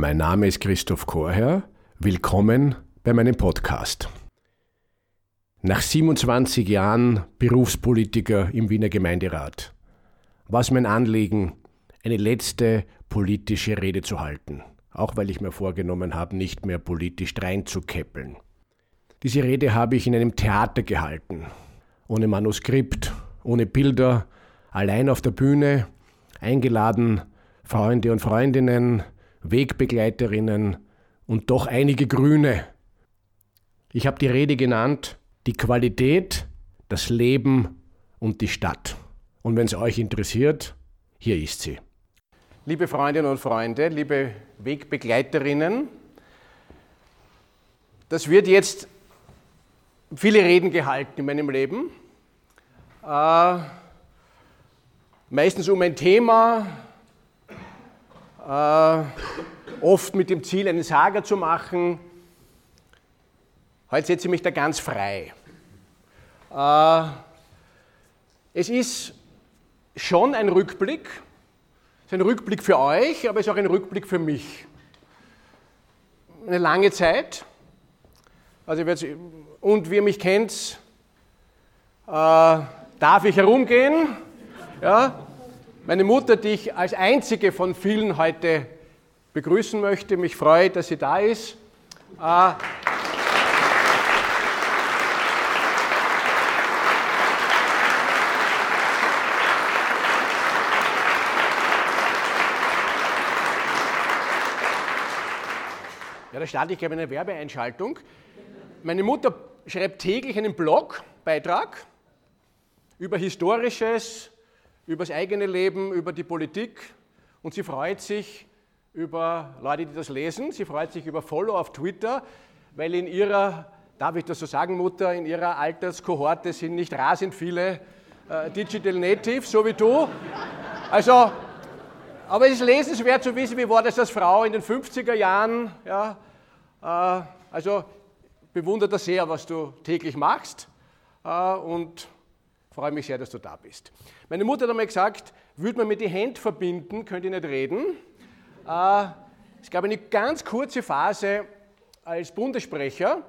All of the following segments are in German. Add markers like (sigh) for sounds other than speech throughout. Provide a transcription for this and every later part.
Mein Name ist Christoph Chorherr. Willkommen bei meinem Podcast. Nach 27 Jahren Berufspolitiker im Wiener Gemeinderat war es mein Anliegen, eine letzte politische Rede zu halten, auch weil ich mir vorgenommen habe, nicht mehr politisch reinzukeppeln. Diese Rede habe ich in einem Theater gehalten, ohne Manuskript, ohne Bilder, allein auf der Bühne, eingeladen Freunde und Freundinnen, Wegbegleiterinnen und doch einige Grüne. Ich habe die Rede genannt, die Qualität, das Leben und die Stadt. Und wenn es euch interessiert, hier ist sie. Liebe Freundinnen und Freunde, liebe Wegbegleiterinnen, das wird jetzt viele Reden gehalten in meinem Leben. Äh, meistens um ein Thema, oft mit dem Ziel, einen Sager zu machen. Heute setze ich mich da ganz frei. Äh, es ist schon ein Rückblick, es ist ein Rückblick für euch, aber es ist auch ein Rückblick für mich. Eine lange Zeit. Also und wie ihr mich kennt, äh, darf ich herumgehen. Ja, meine Mutter, die ich als einzige von vielen heute begrüßen möchte, mich freut, dass sie da ist. Äh, ja, da starte ich glaube eine Werbeeinschaltung. Meine Mutter schreibt täglich einen Blogbeitrag über Historisches, über das eigene Leben, über die Politik und sie freut sich über Leute, die das lesen. Sie freut sich über Follow auf Twitter, weil in ihrer, darf ich das so sagen, Mutter, in ihrer Alterskohorte sind nicht rasend viele äh, Digital Natives, so wie du. Also, aber es ist lesenswert zu wissen, wie war das als Frau in den 50er Jahren. Ja, äh, also bewundere das sehr, was du täglich machst äh, und freue mich sehr, dass du da bist. Meine Mutter hat einmal gesagt, würde man mir die Hände verbinden, könnte ich nicht reden. Äh, es gab eine ganz kurze Phase als Bundessprecher.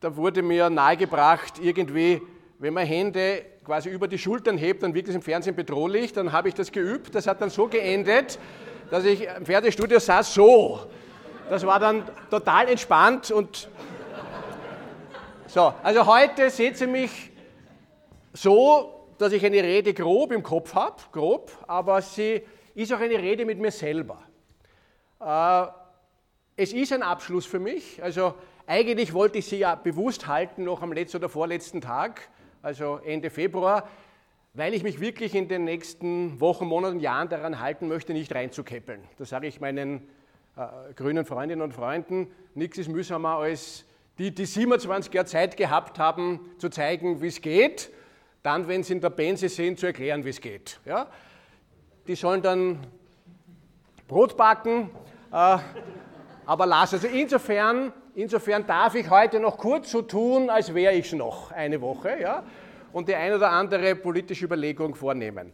Da wurde mir nahegebracht, irgendwie, wenn man Hände quasi über die Schultern hebt, dann wirkt es im Fernsehen bedrohlich. Dann habe ich das geübt. Das hat dann so geendet, dass ich im Fernsehstudio saß so. Das war dann total entspannt und so. Also heute seht ihr mich so, dass ich eine Rede grob im Kopf habe, grob, aber sie ist auch eine Rede mit mir selber. Äh, es ist ein Abschluss für mich. Also eigentlich wollte ich sie ja bewusst halten, noch am letzten oder vorletzten Tag, also Ende Februar, weil ich mich wirklich in den nächsten Wochen, Monaten, Jahren daran halten möchte, nicht reinzukeppeln. Das sage ich meinen äh, grünen Freundinnen und Freunden. Nichts ist mühsamer als die, die 27 Jahre Zeit gehabt haben, zu zeigen, wie es geht dann, wenn sie in der Benze sind, zu erklären, wie es geht. Ja? Die sollen dann Brot backen, äh, aber lass. Also insofern, insofern darf ich heute noch kurz so tun, als wäre ich noch eine Woche ja? und die ein oder andere politische Überlegung vornehmen.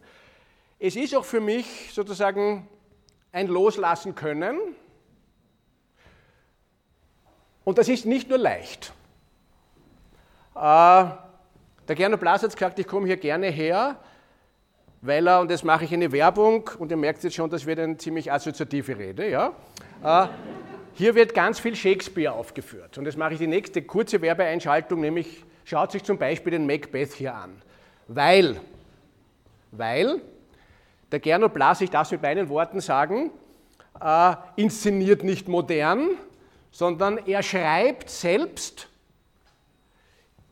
Es ist auch für mich sozusagen ein Loslassen können. Und das ist nicht nur leicht. Äh, der Gernot Blas hat gesagt, ich komme hier gerne her, weil er, und jetzt mache ich eine Werbung, und ihr merkt jetzt schon, das wird eine ziemlich assoziative Rede, ja. Äh, hier wird ganz viel Shakespeare aufgeführt. Und jetzt mache ich die nächste kurze Werbeeinschaltung, nämlich schaut sich zum Beispiel den Macbeth hier an. Weil, weil, der Gernot Blas, ich darf es mit meinen Worten sagen, äh, inszeniert nicht modern, sondern er schreibt selbst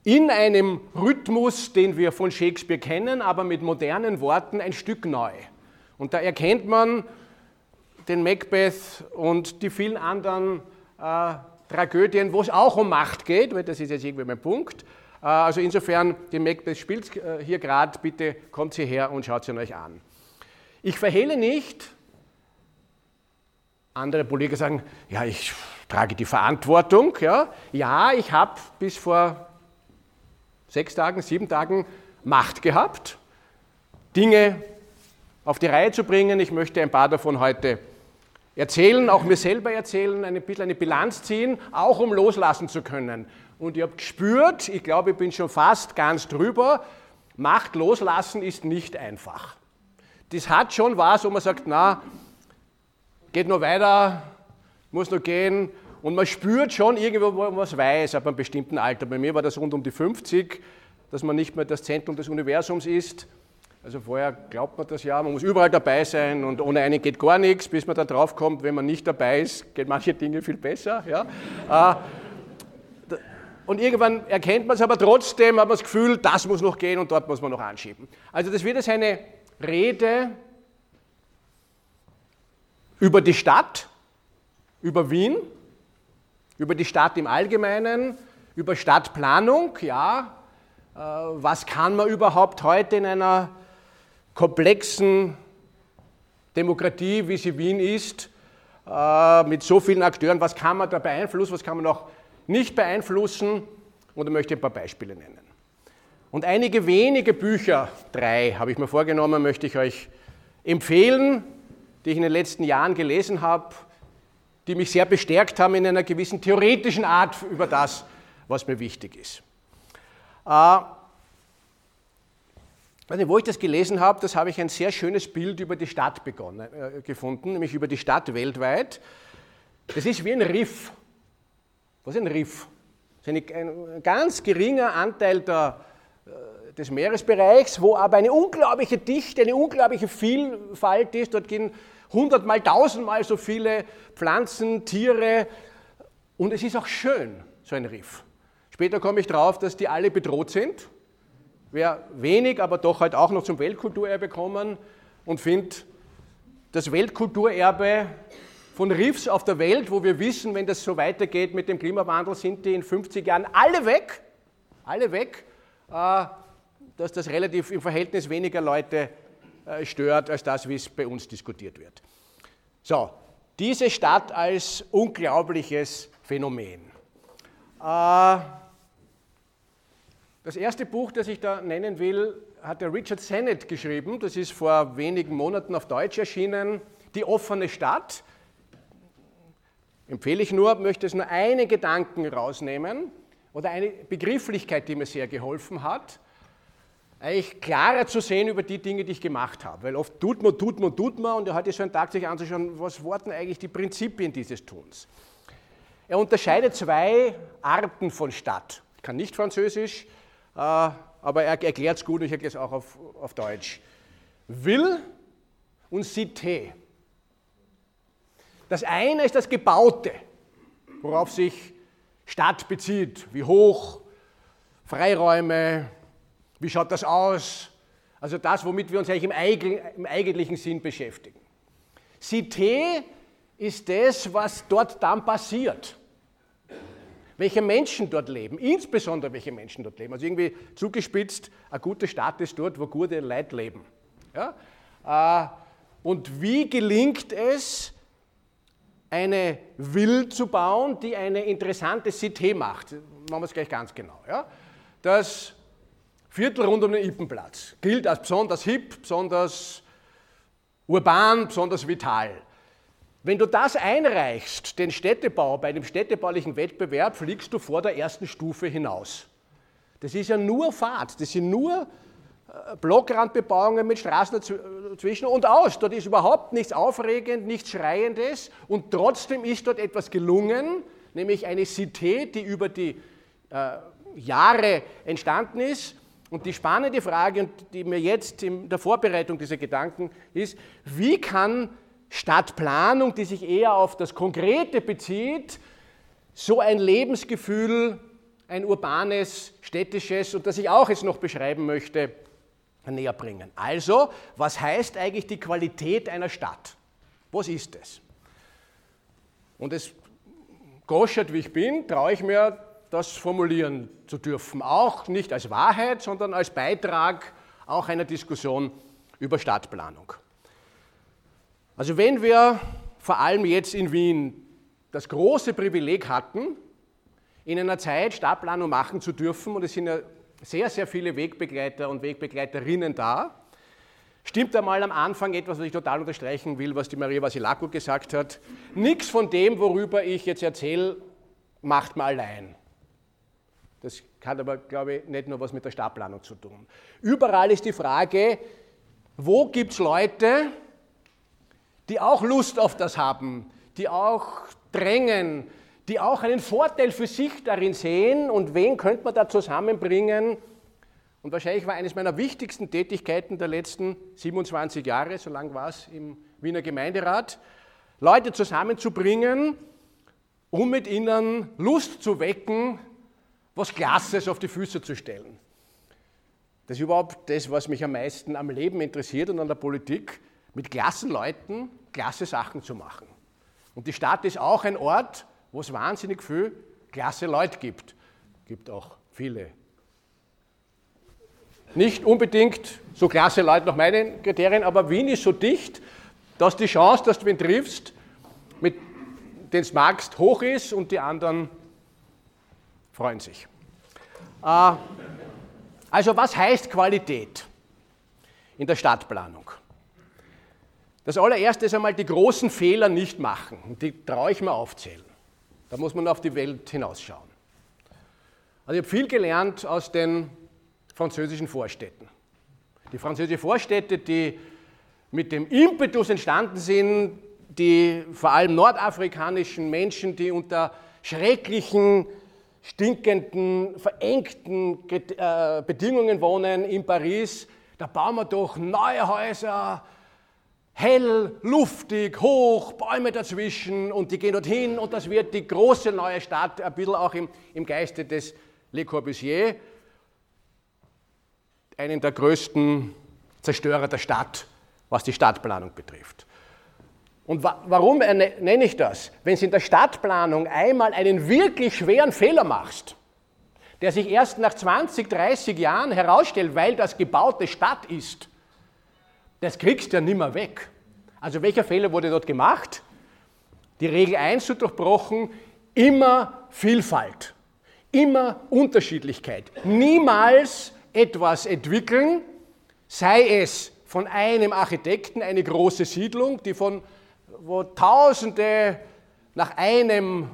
in einem Rhythmus, den wir von Shakespeare kennen, aber mit modernen Worten ein Stück neu. Und da erkennt man den Macbeth und die vielen anderen äh, Tragödien, wo es auch um Macht geht, weil das ist jetzt irgendwie mein Punkt. Äh, also insofern, den Macbeth spielt äh, hier gerade, bitte kommt hierher und schaut sie euch an. Ich verhehle nicht, andere Politiker sagen, ja, ich trage die Verantwortung. Ja, ja ich habe bis vor sechs Tagen, sieben Tagen Macht gehabt, Dinge auf die Reihe zu bringen. Ich möchte ein paar davon heute erzählen, auch mir selber erzählen, ein bisschen eine Bilanz ziehen, auch um loslassen zu können. Und ich habe gespürt, ich glaube, ich bin schon fast ganz drüber, Macht loslassen ist nicht einfach. Das hat schon was, wo man sagt, na, geht noch weiter, muss noch gehen. Und man spürt schon irgendwo, wo man was weiß, ab einem bestimmten Alter. Bei mir war das rund um die 50, dass man nicht mehr das Zentrum des Universums ist. Also vorher glaubt man das ja, man muss überall dabei sein und ohne einen geht gar nichts, bis man da drauf kommt, wenn man nicht dabei ist, geht manche Dinge viel besser. Ja. Äh, und irgendwann erkennt man es aber trotzdem, hat man das Gefühl, das muss noch gehen und dort muss man noch anschieben. Also das wird jetzt eine Rede über die Stadt, über Wien, über die Stadt im Allgemeinen, über Stadtplanung, ja. Äh, was kann man überhaupt heute in einer komplexen Demokratie, wie sie Wien ist, äh, mit so vielen Akteuren, was kann man da beeinflussen, was kann man auch nicht beeinflussen? Und ich möchte ein paar Beispiele nennen. Und einige wenige Bücher, drei habe ich mir vorgenommen, möchte ich euch empfehlen, die ich in den letzten Jahren gelesen habe, die mich sehr bestärkt haben in einer gewissen theoretischen Art über das, was mir wichtig ist. Nicht, wo ich das gelesen habe, das habe ich ein sehr schönes Bild über die Stadt begonnen, äh, gefunden, nämlich über die Stadt weltweit. Das ist wie ein Riff. Was ist ein Riff? Ist ein ganz geringer Anteil der, äh, des Meeresbereichs, wo aber eine unglaubliche Dichte, eine unglaubliche Vielfalt ist. Dort gehen hundertmal, tausendmal so viele Pflanzen, Tiere und es ist auch schön, so ein Riff. Später komme ich drauf, dass die alle bedroht sind Wer wenig, aber doch halt auch noch zum Weltkulturerbe kommen und findet das Weltkulturerbe von Riffs auf der Welt, wo wir wissen, wenn das so weitergeht mit dem Klimawandel, sind die in 50 Jahren alle weg, alle weg, äh, dass das relativ im Verhältnis weniger Leute stört, als das, wie es bei uns diskutiert wird. So, diese Stadt als unglaubliches Phänomen. Äh, das erste Buch, das ich da nennen will, hat der Richard Sennett geschrieben. Das ist vor wenigen Monaten auf Deutsch erschienen. Die offene Stadt. Empfehle ich nur, möchte es nur einen Gedanken rausnehmen oder eine Begrifflichkeit, die mir sehr geholfen hat, eigentlich klarer zu sehen über die Dinge, die ich gemacht habe. Weil oft tut man, tut man, tut man und er hat so einen Tag sich anzuschauen, was waren eigentlich die Prinzipien dieses Tuns. Er unterscheidet zwei Arten von Stadt. Ich kann nicht Französisch, äh, aber er erklärt es gut und ich erkläre es auch auf, auf Deutsch. Will und Cité. Das eine ist das Gebaute, worauf sich Stadt bezieht. Wie hoch, Freiräume, wie schaut das aus? Also das, womit wir uns eigentlich im, eigentlichen Sinn beschäftigen. Cité ist das, was dort dann passiert welche Menschen dort leben, insbesondere welche Menschen dort leben. Also irgendwie zugespitzt, ein guter Staat ist dort, wo gute Leute leben. Ja? Äh, und wie gelingt es, eine Will zu bauen, die eine interessante Cité macht? Machen wir es gleich ganz genau. Ja? Das Viertel rund um den Ippenplatz gilt als besonders hip, besonders urban, besonders vital. Wenn du das einreichst, den Städtebau, bei dem städtebaulichen Wettbewerb, fliegst du vor der ersten Stufe hinaus. Das ist ja nur Fahrt, das sind nur äh, Blockrandbebauungen mit Straßen dazwischen und aus. Dort ist überhaupt nichts Aufregend, nichts Schreiendes und trotzdem ist dort etwas gelungen, nämlich eine Cité, die über die äh, Jahre entstanden ist. Und die spannende Frage, die mir jetzt in der Vorbereitung dieser Gedanken ist, wie kann Stadtplanung, die sich eher auf das Konkrete bezieht, so ein Lebensgefühl, ein urbanes, städtisches und das ich auch jetzt noch beschreiben möchte, näher bringen. Also, was heißt eigentlich die Qualität einer Stadt? Was ist es? Und es goschert, wie ich bin, traue ich mir, das formulieren zu dürfen. Auch nicht als Wahrheit, sondern als Beitrag auch einer Diskussion über Stadtplanung. Also wenn wir vor allem jetzt in Wien das große Privileg hatten, in einer Zeit Stadtplanung machen zu dürfen, und es sind ja sehr, sehr viele Wegbegleiter und Wegbegleiterinnen da, stimmt einmal am Anfang etwas, was ich total unterstreichen will, was die Maria Vasilako gesagt hat. Nichts von dem, worüber ich jetzt erzähle, macht man allein. Das hat aber, glaube ich, nicht nur was mit der Stadtplanung zu tun. Überall ist die Frage, wo gibt es Leute, die auch Lust auf das haben, die auch drängen, die auch einen Vorteil für sich darin sehen und wen könnte man da zusammenbringen? Und wahrscheinlich war eines meiner wichtigsten Tätigkeiten der letzten 27 Jahre, so lang war es im Wiener Gemeinderat, Leute zusammenzubringen, um mit ihnen Lust zu wecken, was Klasses auf die Füße zu stellen. Das ist überhaupt das, was mich am meisten am Leben interessiert und an der Politik, mit klassen Leuten klasse Sachen zu machen. Und die Stadt ist auch ein Ort, wo es wahnsinnig viel klasse Leute gibt. Es gibt auch viele. Nicht unbedingt so klasse Leute nach meinen Kriterien, aber Wien ist so dicht, dass die Chance, dass du ihn triffst, mit den du magst, hoch ist und die anderen freuen sich. Äh, also was heißt Qualität in der Stadtplanung? Das allererste ist einmal die großen Fehler nicht machen. Die traue ich mir aufzählen. Da muss man auf die Welt hinausschauen. Also ich habe viel gelernt aus den französischen Vorstädten. Die französischen Vorstädte, die mit dem Impetus entstanden sind, die vor allem nordafrikanischen Menschen, die unter schrecklichen, stinkenden, verengten äh, Bedingungen wohnen in Paris, da bauen wir doch neue Häuser, hell, luftig, hoch, Bäume dazwischen. Und die gehen dorthin. Und das wird die große neue Stadt, ein bisschen auch im, im Geiste des Le Corbusier, einen der größten Zerstörer der Stadt, was die Stadtplanung betrifft. Und wa warum nenne ich das? Wenn du in der Stadtplanung einmal einen wirklich schweren Fehler machst, der sich erst nach 20, 30 Jahren herausstellt, weil das gebaute Stadt ist, das kriegst du ja nimmer weg. Also welcher Fehler wurde dort gemacht? Die Regel 1 zu durchbrochen, immer Vielfalt, immer Unterschiedlichkeit. Niemals etwas entwickeln, sei es von einem Architekten eine große Siedlung, die von wo Tausende nach einem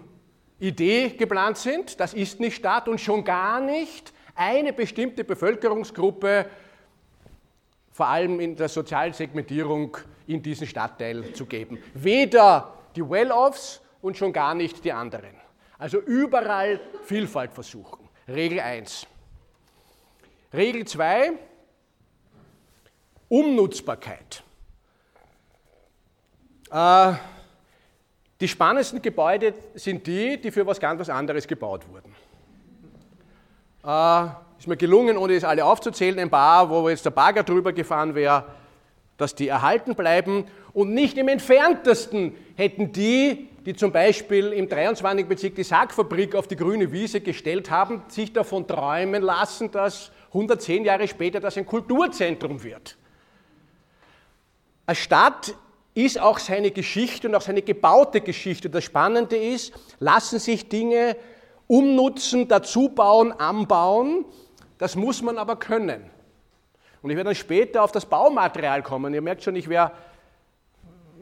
Idee geplant sind, das ist nicht Stadt und schon gar nicht eine bestimmte Bevölkerungsgruppe vor allem in der sozialen Segmentierung in diesen Stadtteil zu geben. Weder die Well-Offs und schon gar nicht die anderen. Also überall Vielfalt versuchen. Regel 1. Regel 2, Umnutzbarkeit. Äh, die spannendsten Gebäude sind die, die für was ganz anderes gebaut wurden. Äh, ist mir gelungen, ohne es alle aufzuzählen, ein paar, wo jetzt der Bagger drüber gefahren wäre, dass die erhalten bleiben. Und nicht im entferntesten hätten die, die zum Beispiel im 23. Bezirk die Sargfabrik auf die grüne Wiese gestellt haben, sich davon träumen lassen, dass 110 Jahre später das ein Kulturzentrum wird. Eine Stadt ist auch seine Geschichte und auch seine gebaute Geschichte. Das Spannende ist, lassen sich Dinge umnutzen, dazubauen, anbauen. Das muss man aber können. Und ich werde dann später auf das Baumaterial kommen. Ihr merkt schon, ich wäre,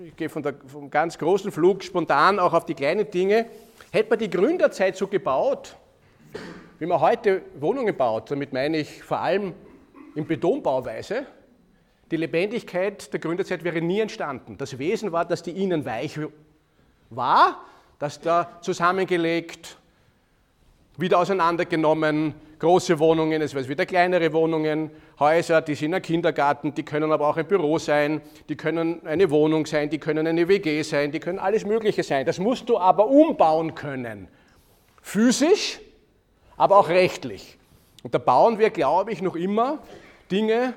ich gehe von der, vom ganz großen Flug spontan auch auf die kleinen Dinge. Hätte man die Gründerzeit so gebaut, wie man heute Wohnungen baut, damit meine ich vor allem in Betonbauweise, die Lebendigkeit der Gründerzeit wäre nie entstanden. Das Wesen war, dass die innen weich war, dass da zusammengelegt, wieder auseinandergenommen, große Wohnungen, es wird wieder kleinere Wohnungen, Häuser, die sind ein Kindergarten, die können aber auch ein Büro sein, die können eine Wohnung sein, die können eine WG sein, die können alles Mögliche sein. Das musst du aber umbauen können. Physisch, aber auch rechtlich. Und da bauen wir, glaube ich, noch immer Dinge,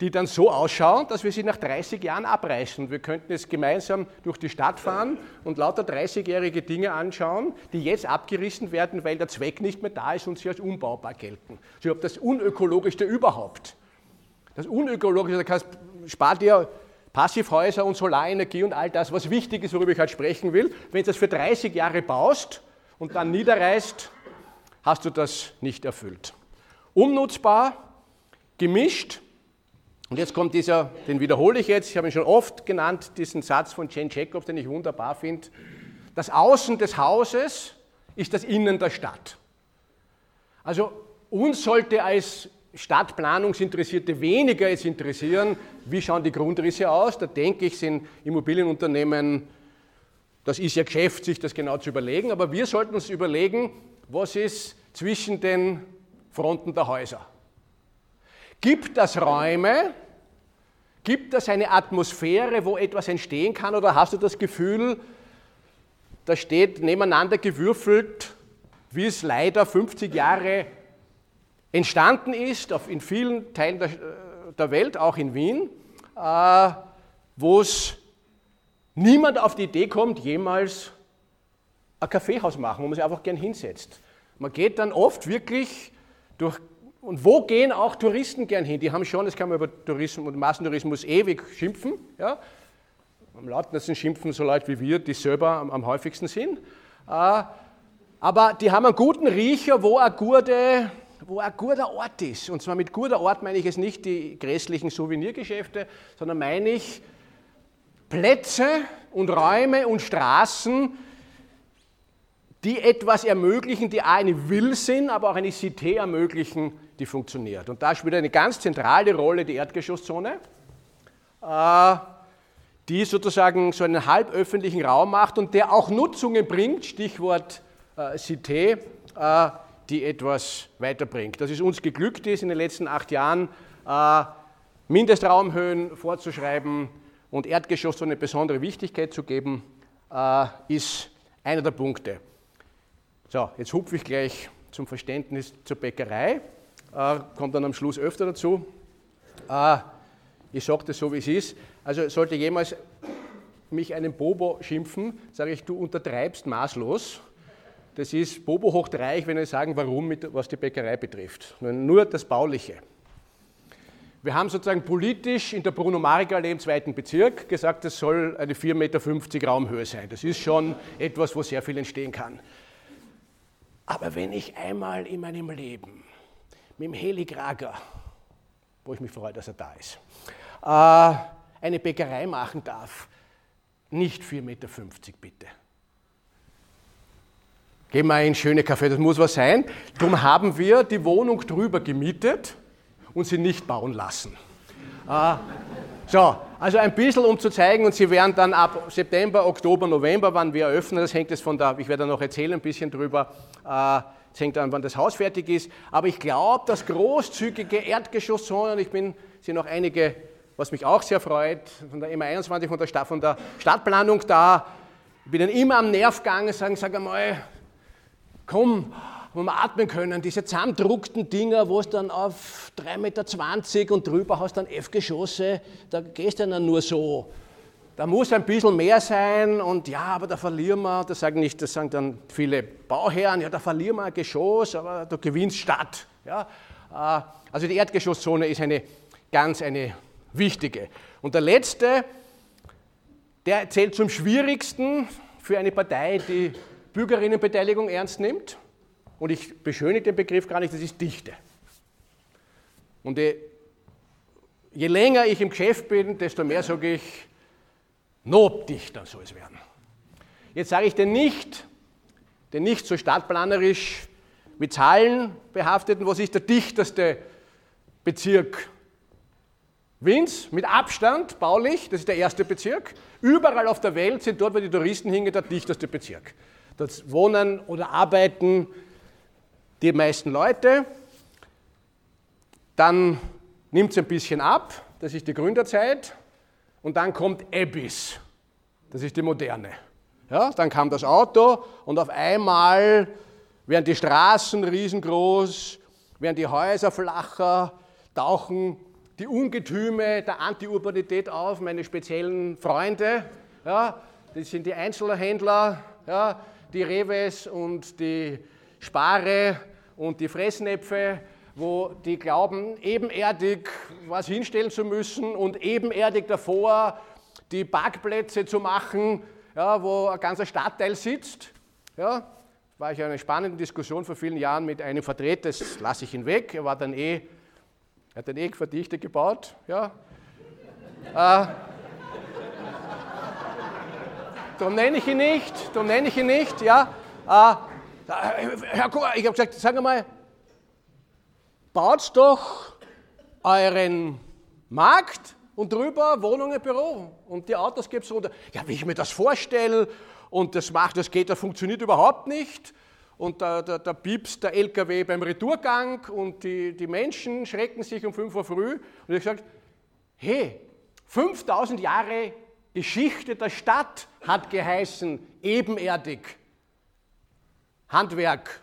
die dann so ausschauen, dass wir sie nach 30 Jahren abreißen. Wir könnten jetzt gemeinsam durch die Stadt fahren und lauter 30-jährige Dinge anschauen, die jetzt abgerissen werden, weil der Zweck nicht mehr da ist und sie als unbaubar gelten. Ich glaube, das Unökologischste überhaupt. Das Unökologischste, da spart ihr Passivhäuser und Solarenergie und all das, was wichtig ist, worüber ich halt sprechen will. Wenn du das für 30 Jahre baust und dann niederreißt, hast du das nicht erfüllt. Umnutzbar, gemischt, Und jetzt kommt dieser, den wiederhole ich jetzt, ich habe ihn schon oft genannt, diesen Satz von Jane Jacobs, den ich wunderbar finde. Das Außen des Hauses ist das Innen der Stadt. Also uns sollte als Stadtplanungsinteressierte weniger jetzt interessieren, wie schauen die Grundrisse aus. Da denke ich, sind Immobilienunternehmen, das ist ja Geschäft, sich das genau zu überlegen, aber wir sollten uns überlegen, was ist zwischen den Fronten der Häuser. Gibt das Räume? Gibt das eine Atmosphäre, wo etwas entstehen kann? Oder hast du das Gefühl, da steht nebeneinander gewürfelt, wie es leider 50 Jahre entstanden ist, in vielen Teilen der, Welt, auch in Wien, äh, wo es niemand auf die Idee kommt, jemals ein Kaffeehaus machen, wo man sich einfach gern hinsetzt. Man geht dann oft wirklich durch und wo gehen auch Touristen gern hin? Die haben schon, das kann man über Tourismus und Massentourismus ewig schimpfen. Ja? Am lautesten schimpfen so Leute wie wir, die selber am, am häufigsten sind. Äh, aber die haben einen guten Riecher, wo eine gute, wo ein guter Ort ist. Und zwar mit guter Ort meine ich jetzt nicht die grässlichen Souvenirgeschäfte, sondern meine ich Plätze und Räume und Straßen, die etwas ermöglichen, die eine Will sind, aber auch eine Cité ermöglichen, die funktioniert. Und da spielt eine ganz zentrale Rolle die Erdgeschosszone, äh, die sozusagen so einen halböffentlichen Raum macht und der auch Nutzungen bringt, Stichwort äh, Cité, äh, die etwas weiterbringt. Dass es uns geglückt ist, in den letzten acht Jahren Mindestraumhöhen vorzuschreiben und Erdgeschoss eine besondere Wichtigkeit zu geben, ist einer der Punkte. So, jetzt hupfe ich gleich zum Verständnis zur Bäckerei äh, kommt dann am Schluss öfter dazu. Äh, ich sage das so, wie es ist. Also sollte jemals mich einen Bobo schimpfen, sage ich, du untertreibst maßlos. Das ist Bobo hoch drei, wenn ich sagen, warum, mit, was die Bäckerei betrifft. Nur das Bauliche. Wir haben sozusagen politisch in der Bruno-Marek-Allee im zweiten Bezirk gesagt, es soll eine 4,50 Meter Raumhöhe sein. Das ist schon etwas, wo sehr viel entstehen kann. Aber wenn ich einmal in meinem Leben mit dem Heli Krager, wo ich mich freue, dass er da ist, äh, eine Bäckerei machen darf, nicht 4,50 Meter bitte. Gehen wir in schöne Café, das muss was sein. Darum haben wir die Wohnung drüber gemietet und sie nicht bauen lassen. Äh, so, also ein bisschen um zu zeigen, und Sie werden dann ab September, Oktober, November, wann wir eröffnen, das hängt jetzt von der, ich werde noch erzählen ein bisschen drüber, äh, es hängt an, wann das Haus fertig ist. Aber ich glaube, dass großzügige Erdgeschosszonen, ich bin, sind noch einige, was mich auch sehr freut, von der MA21, von der, Stadt, von der Stadtplanung da, ich bin dann immer am Nerv gegangen, sagen, sag einmal, komm, wo wir atmen können, diese zusammendruckten Dinger, wo es dann auf 3,20 Meter und drüber hast dann F-Geschosse, da gehst du dann nur so da muss ein bisschen mehr sein und ja, aber da verlieren wir, das sagen nicht, das sagen dann viele Bauherren, ja, da verlieren wir ein Geschoss, aber du gewinnst Stadt. Ja? Äh, also die Erdgeschosszone ist eine ganz eine wichtige. Und der letzte, der zählt zum schwierigsten für eine Partei, die Bürgerinnenbeteiligung ernst nimmt. Und ich beschönige den Begriff gar nicht, das ist Dichte. Und je länger ich im Geschäft bin, desto mehr sage ich, Notdichter soll es werden. Jetzt sage ich den nicht, den nicht so stadtplanerisch mit Zahlen behafteten, was ist der dichteste Bezirk Wiens, mit Abstand baulich, das ist der erste Bezirk. Überall auf der Welt sind dort, wo die Touristen hingehen, der dichteste Bezirk. Dort wohnen oder arbeiten die meisten Leute. Dann nimmt es ein bisschen ab, das ist die Gründerzeit. Und dann kommt Abyss. Das ist die moderne. Ja, dann kam das Auto und auf einmal werden die Straßen riesengroß, werden die Häuser flacher, tauchen die Ungetüme der Antiurbanität auf, meine speziellen Freunde. Ja, das sind die Einzelhändler, ja, die Reves und die Spare und die Fressnäpfe wo die glauben, ebenerdig was hinstellen zu müssen und ebenerdig davor die Parkplätze zu machen, ja, wo ein ganzer Stadtteil sitzt. Ja, war ich in einer spannenden Diskussion vor vielen Jahren mit einem Vertreter, das lasse ich ihn weg, er war dann eh hat den eh verdichtet gebaut, ja. äh, (laughs) darum nenne ich ihn nicht, darum nenne ich ihn nicht, ja. Äh, Herr Kuh, ich habe gesagt, sagen wir mal, baut doch euren Markt und drüber Wohnungen, Büro und die Autos gibt es runter. Ja, wie ich mir das vorstelle und das macht, das geht, das funktioniert überhaupt nicht und da, da, da piepst der LKW beim Retourgang und die, die Menschen schrecken sich um 5 Uhr früh. Und ich habe gesagt, hey, 5000 Jahre Geschichte der Stadt hat geheißen, ebenerdig. Handwerk,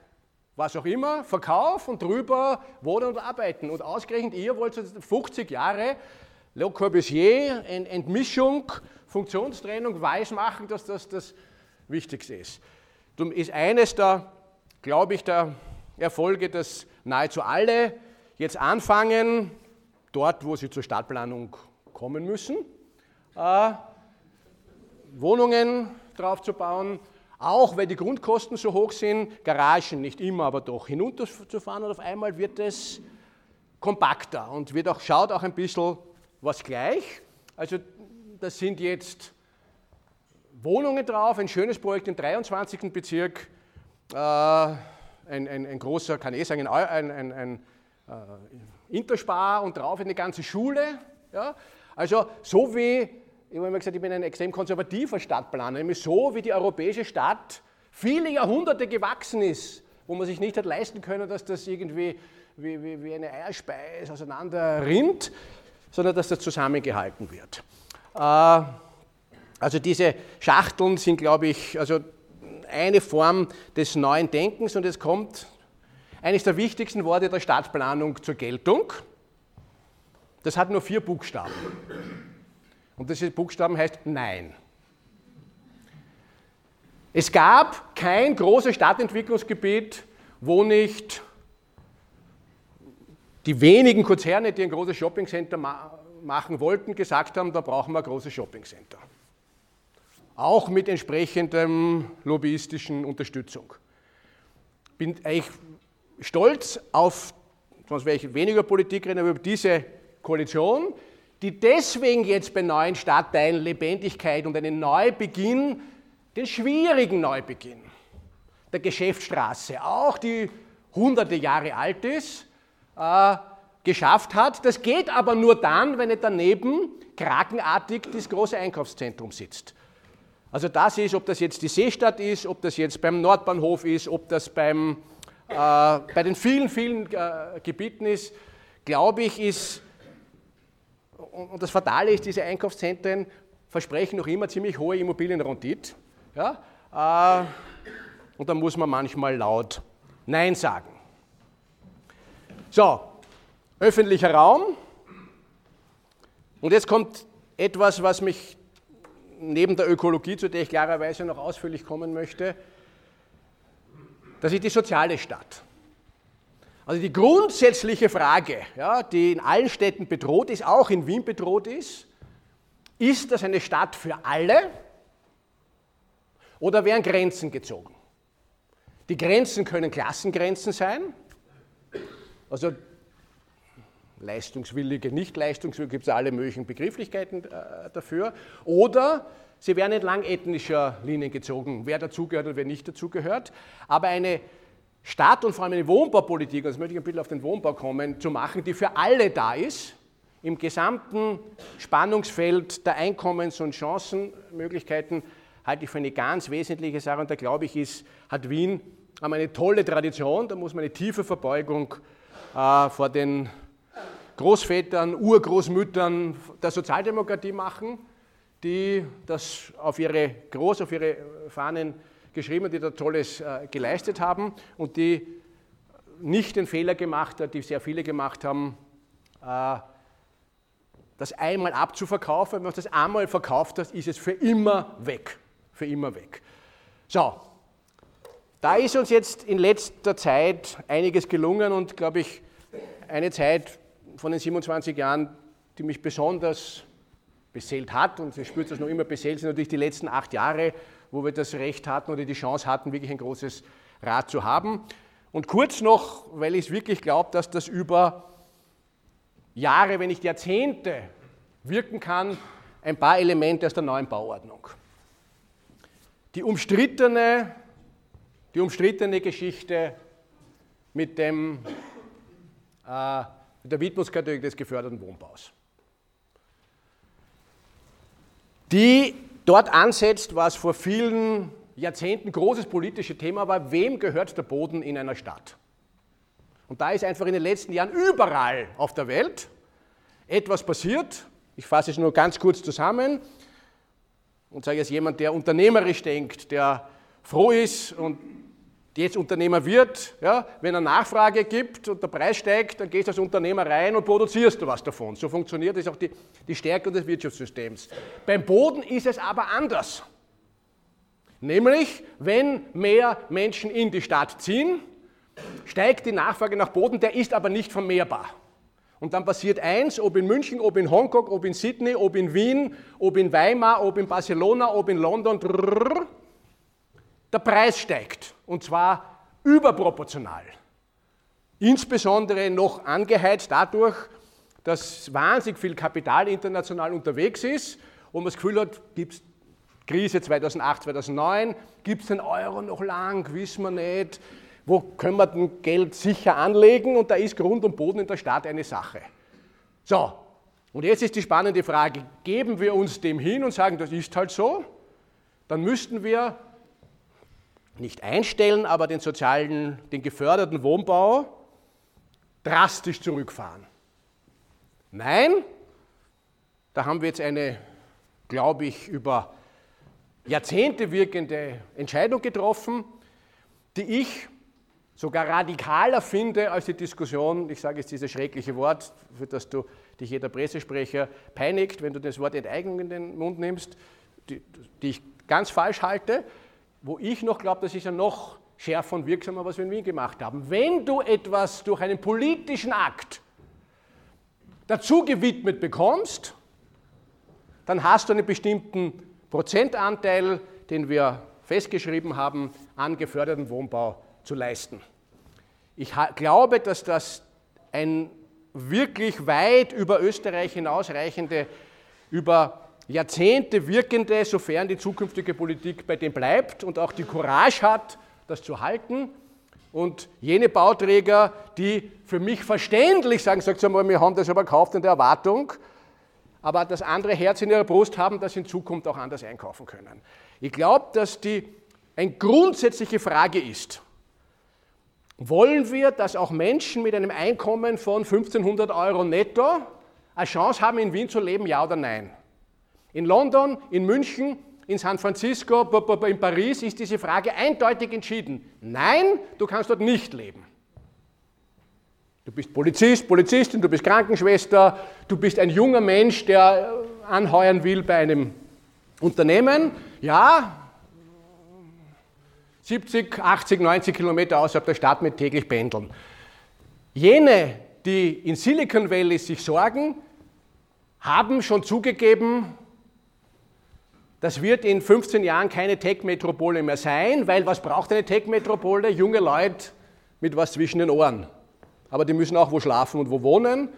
was auch immer, Verkauf und drüber Wohnen und Arbeiten. Und ausgerechnet ihr wollt 50 Jahre Le Corbusier, Entmischung, Funktionstrennung, weismachen, dass das das Wichtigste ist. Darum ist eines der glaube ich, der Erfolge, dass nahezu alle jetzt anfangen, dort, wo sie zur Stadtplanung kommen müssen, äh, Wohnungen draufzubauen, auch weil die Grundkosten so hoch sind, Garagen nicht immer, aber doch hinunterzufahren und auf einmal wird es kompakter und wird auch, schaut auch ein bisschen was gleich. Also das sind jetzt Wohnungen drauf, ein schönes Projekt im 23. Bezirk, äh, ein, ein, ein, großer, kann ich eh sagen, ein, ein, ein äh, Interspar und drauf eine ganze Schule. Ja? Also so wie, ich habe immer gesagt, ich bin ein extrem konservativer Stadtplaner, nämlich so wie die europäische Stadt viele Jahrhunderte gewachsen ist, wo man sich nicht hat leisten können, dass das irgendwie wie, wie, wie eine Eierspeise auseinander rinnt, sondern dass das zusammengehalten wird. Äh, also diese Schachteln sind, glaube ich, also eine Form des neuen Denkens und es kommt eines der wichtigsten Worte der Stadtplanung zur Geltung. Das hat nur vier Buchstaben. Und diese Buchstaben heißt Nein. Es gab kein großes Stadtentwicklungsgebiet, wo nicht die wenigen Konzerne, die ein großes Shoppingcenter machen wollten, gesagt haben, da brauchen wir ein großes Shoppingcenter auch mit entsprechendem lobbyistischen Unterstützung. Bin eigentlich stolz auf, sonst wäre ich weniger Politik reden, aber über diese Koalition, die deswegen jetzt bei neuen Stadtteilen Lebendigkeit und einen Neubeginn, den schwierigen Neubeginn der Geschäftsstraße, auch die hunderte Jahre alt ist, äh, geschafft hat. Das geht aber nur dann, wenn nicht daneben krakenartig das große Einkaufszentrum sitzt. Also das ist, ob das jetzt die Seestadt ist, ob das jetzt beim Nordbahnhof ist, ob das beim, äh, bei den vielen, vielen äh, Gebieten ist, glaube ich, ist, und, das Fatale ist, diese Einkaufszentren versprechen noch immer ziemlich hohe Immobilienrendite. Ja? Äh, und da muss man manchmal laut Nein sagen. So, öffentlicher Raum. Und jetzt kommt etwas, was mich neben der Ökologie, zu der ich klarerweise noch ausführlich kommen möchte, das ist die soziale Stadt. Also die grundsätzliche Frage, ja, die in allen Städten bedroht ist, auch in Wien bedroht ist, ist das eine Stadt für alle oder werden Grenzen gezogen? Die Grenzen können Klassengrenzen sein, also leistungswillige, nicht leistungswillige, gibt es alle möglichen Begrifflichkeiten äh, dafür. Oder sie werden entlang ethnischer Linien gezogen, wer dazugehört und wer nicht dazugehört. Aber eine Stadt und vor allem eine Wohnbaupolitik, und das möchte ich ein bisschen auf den Wohnbau kommen, zu machen, die für alle da ist, im gesamten Spannungsfeld der Einkommens- und Chancenmöglichkeiten, halte ich für eine ganz wesentliche Sache. Und da glaube ich, ist, hat Wien eine tolle Tradition, da muss man eine tiefe Verbeugung äh, vor den Großvätern, Urgroßmüttern der Sozialdemokratie machen, die das auf ihre groß auf ihre Fahnen geschrieben, die da Tolles äh, geleistet haben und die nicht den Fehler gemacht hat, die sehr viele gemacht haben, äh, das einmal abzuverkaufen. Wenn man das einmal verkauft hat, ist es für immer weg. Für immer weg. So, da ist uns jetzt in letzter Zeit einiges gelungen und glaube ich, eine Zeit von den 27 Jahren, die mich besonders beseelt hat, und ich spürt das noch immer beseelt, sind natürlich die letzten acht Jahre, wo wir das Recht hatten oder die Chance hatten, wirklich ein großes Rad zu haben. Und kurz noch, weil ich es wirklich glaube, dass das über Jahre, wenn nicht Jahrzehnte wirken kann, ein paar Elemente aus der neuen Bauordnung. Die umstrittene, die umstrittene Geschichte mit, dem, äh, mit der Widmungskategorie des geförderten Wohnbaus. Die dort ansetzt, was vor vielen Jahrzehnten großes politisches Thema war, wem gehört der Boden in einer Stadt? Und da ist einfach in den letzten Jahren überall auf der Welt etwas passiert. Ich fasse es nur ganz kurz zusammen und sage es jemand, der unternehmerisch denkt, der froh ist und jetzt Unternehmer wird, ja, wenn er Nachfrage gibt und der Preis steigt, dann gehst du als Unternehmer rein und produzierst du was davon. So funktioniert das auch die, die Stärke des Wirtschaftssystems. Beim Boden ist es aber anders. Nämlich, wenn mehr Menschen in die Stadt ziehen, steigt die Nachfrage nach Boden, der ist aber nicht vermehrbar. Und dann passiert eins, ob in München, ob in Hongkong, ob in Sydney, ob in Wien, ob in Weimar, ob in Barcelona, ob in London, drrr, der Preis steigt. Und zwar überproportional. Insbesondere noch angeheizt dadurch, dass wahnsinnig viel Kapital international unterwegs ist und man das Gefühl hat, gibt es Krise 2008, 2009, gibt es den Euro noch lang, wissen wir nicht, wo können wir denn Geld sicher anlegen und da ist Grund und Boden in der Stadt eine Sache. So, und jetzt ist die spannende Frage, geben wir uns dem hin und sagen, das ist halt so, dann müssten wir nicht einstellen, aber den sozialen, den geförderten Wohnbau drastisch zurückfahren. Nein, da haben wir jetzt eine, glaube ich, über Jahrzehnte wirkende Entscheidung getroffen, die ich sogar radikaler finde als die Diskussion, ich sage jetzt dieses schreckliche Wort, für das du dich jeder Pressesprecher peinigt, wenn du das Wort Enteignung in den Mund nimmst, die, die ich ganz falsch halte, wo ich noch glaube, das ist ja noch schärfer und wirksamer, was wir in Wien gemacht haben. Wenn du etwas durch einen politischen Akt dazu gewidmet bekommst, dann hast du einen bestimmten Prozentanteil, den wir festgeschrieben haben, an geförderten Wohnbau zu leisten. Ich glaube, dass das ein wirklich weit über Österreich hinausreichende, über Jahrzehnte wirkende, sofern die zukünftige Politik bei dem bleibt und auch die Courage hat, das zu halten. Und jene Bauträger, die für mich verständlich sagen, sagt mal, wir haben das aber gekauft in der Erwartung, aber das andere Herz in ihrer Brust haben, das in Zukunft auch anders einkaufen können. Ich glaube, dass die eine grundsätzliche Frage ist, wollen wir, dass auch Menschen mit einem Einkommen von 1500 Euro netto eine Chance haben, in Wien zu leben, ja oder nein? In London, in München, in San Francisco, in Paris ist diese Frage eindeutig entschieden. Nein, du kannst dort nicht leben. Du bist Polizist, Polizistin, du bist Krankenschwester, du bist ein junger Mensch, der anheuern will bei einem Unternehmen. Ja, 70, 80, 90 Kilometer außerhalb der Stadt mit täglich pendeln. Jene, die in Silicon Valley sich sorgen, haben schon zugegeben, das wird in 15 Jahren keine Tech-Metropole mehr sein, weil was braucht eine Tech-Metropole? Junge Leute mit was zwischen den Ohren. Aber die müssen auch wo schlafen und wo wohnen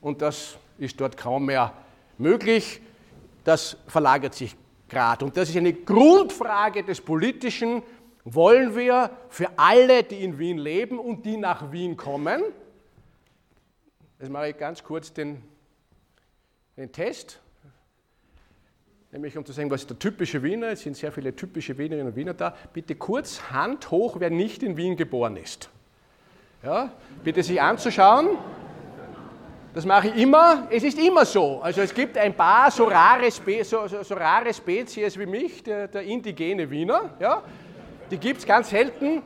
und das ist dort kaum mehr möglich. Das verlagert sich gerade. Und das ist eine Grundfrage des Politischen, wollen wir für alle, die in Wien leben und die nach Wien kommen, jetzt mache ich ganz kurz den, den Test, nämlich um zu sagen, was ist der typische Wiener, es sind sehr viele typische Wienerinnen und Wiener da, bitte kurz Hand hoch, wer nicht in Wien geboren ist. Ja, bitte sich anzuschauen. Das mache ich immer. Es ist immer so. Also es gibt ein paar so rare, Spe so, so, so rare Spezies wie mich, der, der indigene Wiener. Ja? die gibt es ganz selten.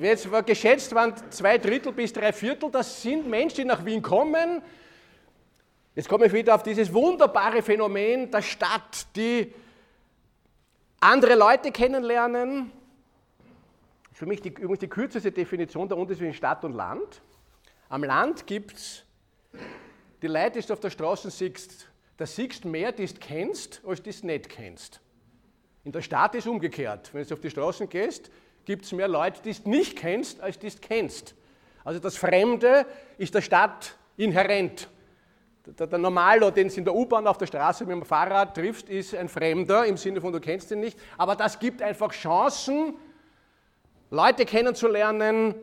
Jetzt war geschätzt waren zwei Drittel bis drei Viertel, das sind Menschen, die nach Wien kommen. Jetzt komme ich wieder auf dieses wunderbare Phänomen der Stadt, die andere Leute kennenlernen. Für mich die, übrigens die kürzeste Definition der Unterschied zwischen Stadt und Land. Am Land gibt es die Leute, die du auf der Straße siehst, da siehst mehr, die du kennst, als die du nicht kennst. In der Stadt ist umgekehrt. Wenn du auf die Straßen gehst, gibt es mehr Leute, die du nicht kennst, als die du kennst. Also das Fremde ist der Stadt inhärent. Der, der Normalo, den du in der U-Bahn auf der Straße mit dem Fahrrad triffst, ist ein Fremder im Sinne von, du kennst ihn nicht. Aber das gibt einfach Chancen, Leute kennenzulernen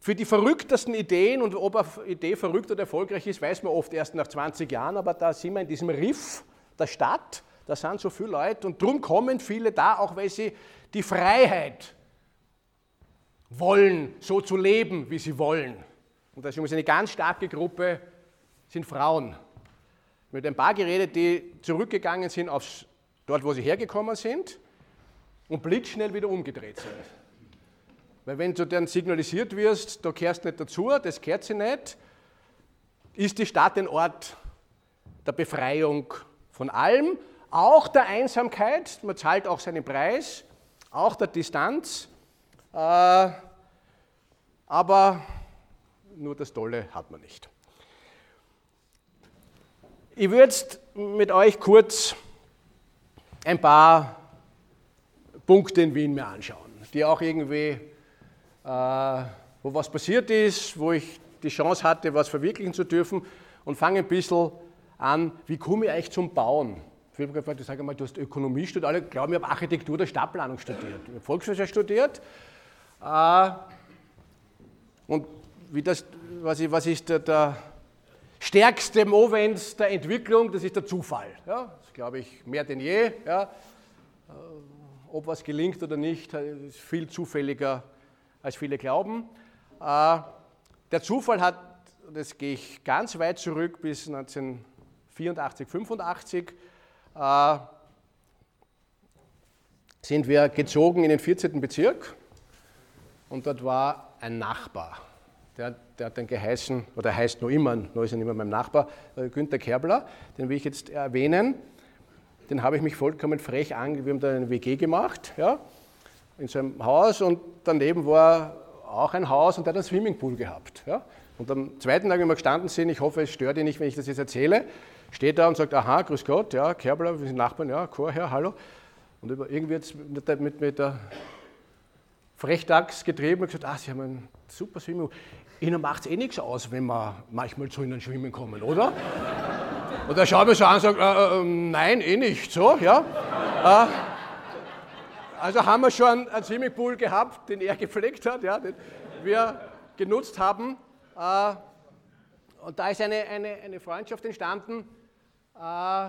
für die verrücktesten Ideen. Und ob eine Idee verrückt oder erfolgreich ist, weiß man oft erst nach 20 Jahren. Aber da sind wir in diesem Riff der Stadt. Da sind so viele Leute und darum kommen viele da, auch weil sie die Freiheit wollen, so zu leben, wie sie wollen. Und das ist eine ganz starke Gruppe sind Frauen. Mit ein paar geredet, die zurückgegangen sind aufs, dort, wo sie hergekommen sind und blitzschnell wieder umgedreht sind. Weil wenn du dann signalisiert wirst, du kehrst nicht dazu, das kehrt sie nicht, ist die Stadt ein Ort der Befreiung von allem, auch der Einsamkeit, man zahlt auch seinen Preis, auch der Distanz, äh, aber nur das Tolle hat man nicht. Ich würde jetzt mit euch kurz ein paar Punkte in Wien mir anschauen, die auch irgendwie, äh, wo was passiert ist, wo ich die Chance hatte, was verwirklichen zu dürfen und fange ein bisschen an, wie komme ich eigentlich zum Bauen? Ich sage mal, du hast Ökonomie studiert, alle glauben, ich habe Architektur oder Stadtplanung studiert. Ich habe Volkswirtschaft studiert. Äh, und wie das, was, ich, was ist der, der stärkste Movens der Entwicklung, das ist der Zufall. Ja, das glaube ich mehr denn je. Ja. Äh, ob was gelingt oder nicht, ist viel zufälliger, als viele glauben. Äh, der Zufall hat, das gehe ich ganz weit zurück bis 1984, 85, äh, sind wir gezogen in den 14. Bezirk und dort war ein Nachbar der, der, hat dann geheißen, oder heißt noch immer, noch ist er nicht mehr mein Nachbar, äh, Günter Kerbler, den will ich jetzt erwähnen. Den habe ich mich vollkommen frech ange... Wir haben da eine WG gemacht, ja, in so einem Haus und daneben war auch ein Haus und der hat einen Swimmingpool gehabt. Ja. Und am zweiten Tag, wenn wir gestanden sind, ich hoffe, es stört ihn nicht, wenn ich das jetzt erzähle, steht er und sagt, aha, grüß Gott, ja, Kerbler, wir sind Nachbarn, ja, Chorherr, hallo. Und irgendwie jetzt mit, mit, der Frechdachs getrieben und gesagt, ah, Sie haben einen super Swimmingpool. Ihnen macht es eh nichts aus, wenn wir manchmal zu Ihnen schwimmen kommen, oder? Und er schaut mir so an und sagt, äh, äh, nein, eh nicht, so, ja. Äh, also haben wir schon einen Swimmingpool gehabt, den er gepflegt hat, ja, den wir genutzt haben. Äh, und da ist eine, eine, eine Freundschaft entstanden. Äh,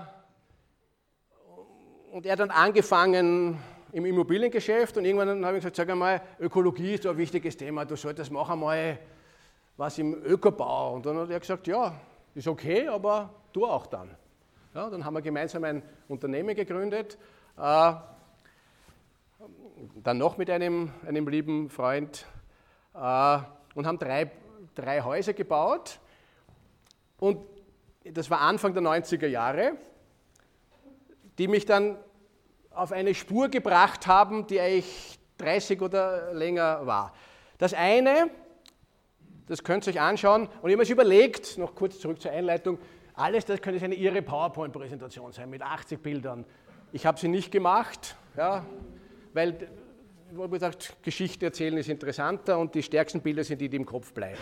und er hat dann angefangen im Immobiliengeschäft und irgendwann habe ich gesagt, sag einmal, Ökologie ist ein wichtiges Thema, du solltest machen einmal was im Ökobau. Und dann hat er gesagt, ja, ist okay, aber du auch dann. Ja, dann haben wir gemeinsam ein Unternehmen gegründet, äh, dann noch mit einem, einem lieben Freund äh, und haben drei, drei Häuser gebaut. Und das war Anfang der 90er Jahre, die mich dann auf eine Spur gebracht haben, die eigentlich 30 oder länger war. Das eine das könnt ihr euch anschauen. Und ich habe mir überlegt, noch kurz zurück zur Einleitung, alles das könnte eine Ihre PowerPoint-Präsentation sein mit 80 Bildern. Ich habe sie nicht gemacht, ja, weil ich habe gesagt, Geschichte erzählen ist interessanter und die stärksten Bilder sind die, die im Kopf bleiben.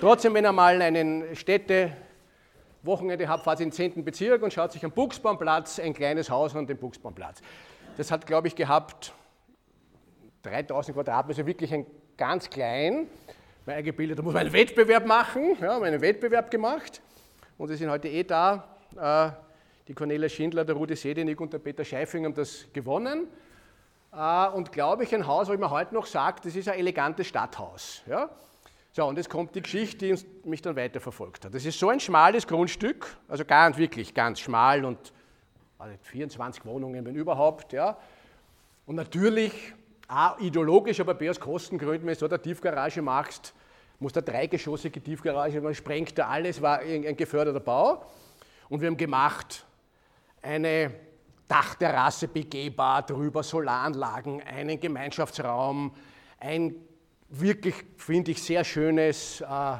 Trotzdem, wenn ihr mal einen Städte-Wochenende habt, fahrt in den 10. Bezirk und schaut sich am Buchsbaumplatz ein kleines Haus an den Buchsbaumplatz. Das hat, glaube ich, gehabt 3000 Quadratmeter, also wirklich ein ganz klein mal eingebildet, da muss man einen Wettbewerb machen. Ja, haben einen Wettbewerb gemacht und sie sind heute eh da. Äh, die Cornelia Schindler, der Rudi Sedenig und der Peter Scheifing haben das gewonnen. Äh, und glaube ich, ein Haus, wo ich mir heute noch sage, das ist ein elegantes Stadthaus. Ja? So, und jetzt kommt die Geschichte, die mich dann weiterverfolgt hat. Das ist so ein schmales Grundstück, also ganz wirklich ganz schmal und also 24 Wohnungen, wenn überhaupt. Ja? Und natürlich A, ideologisch, aber B, aus Kostengründen, wenn du so eine Tiefgarage machst, muss eine dreigeschossige Tiefgarage, man sprengt da alles, war ein geförderter Bau. Und wir haben gemacht eine Dachterrasse begehbar, drüber Solaranlagen, einen Gemeinschaftsraum, ein wirklich, finde ich, sehr schönes äh,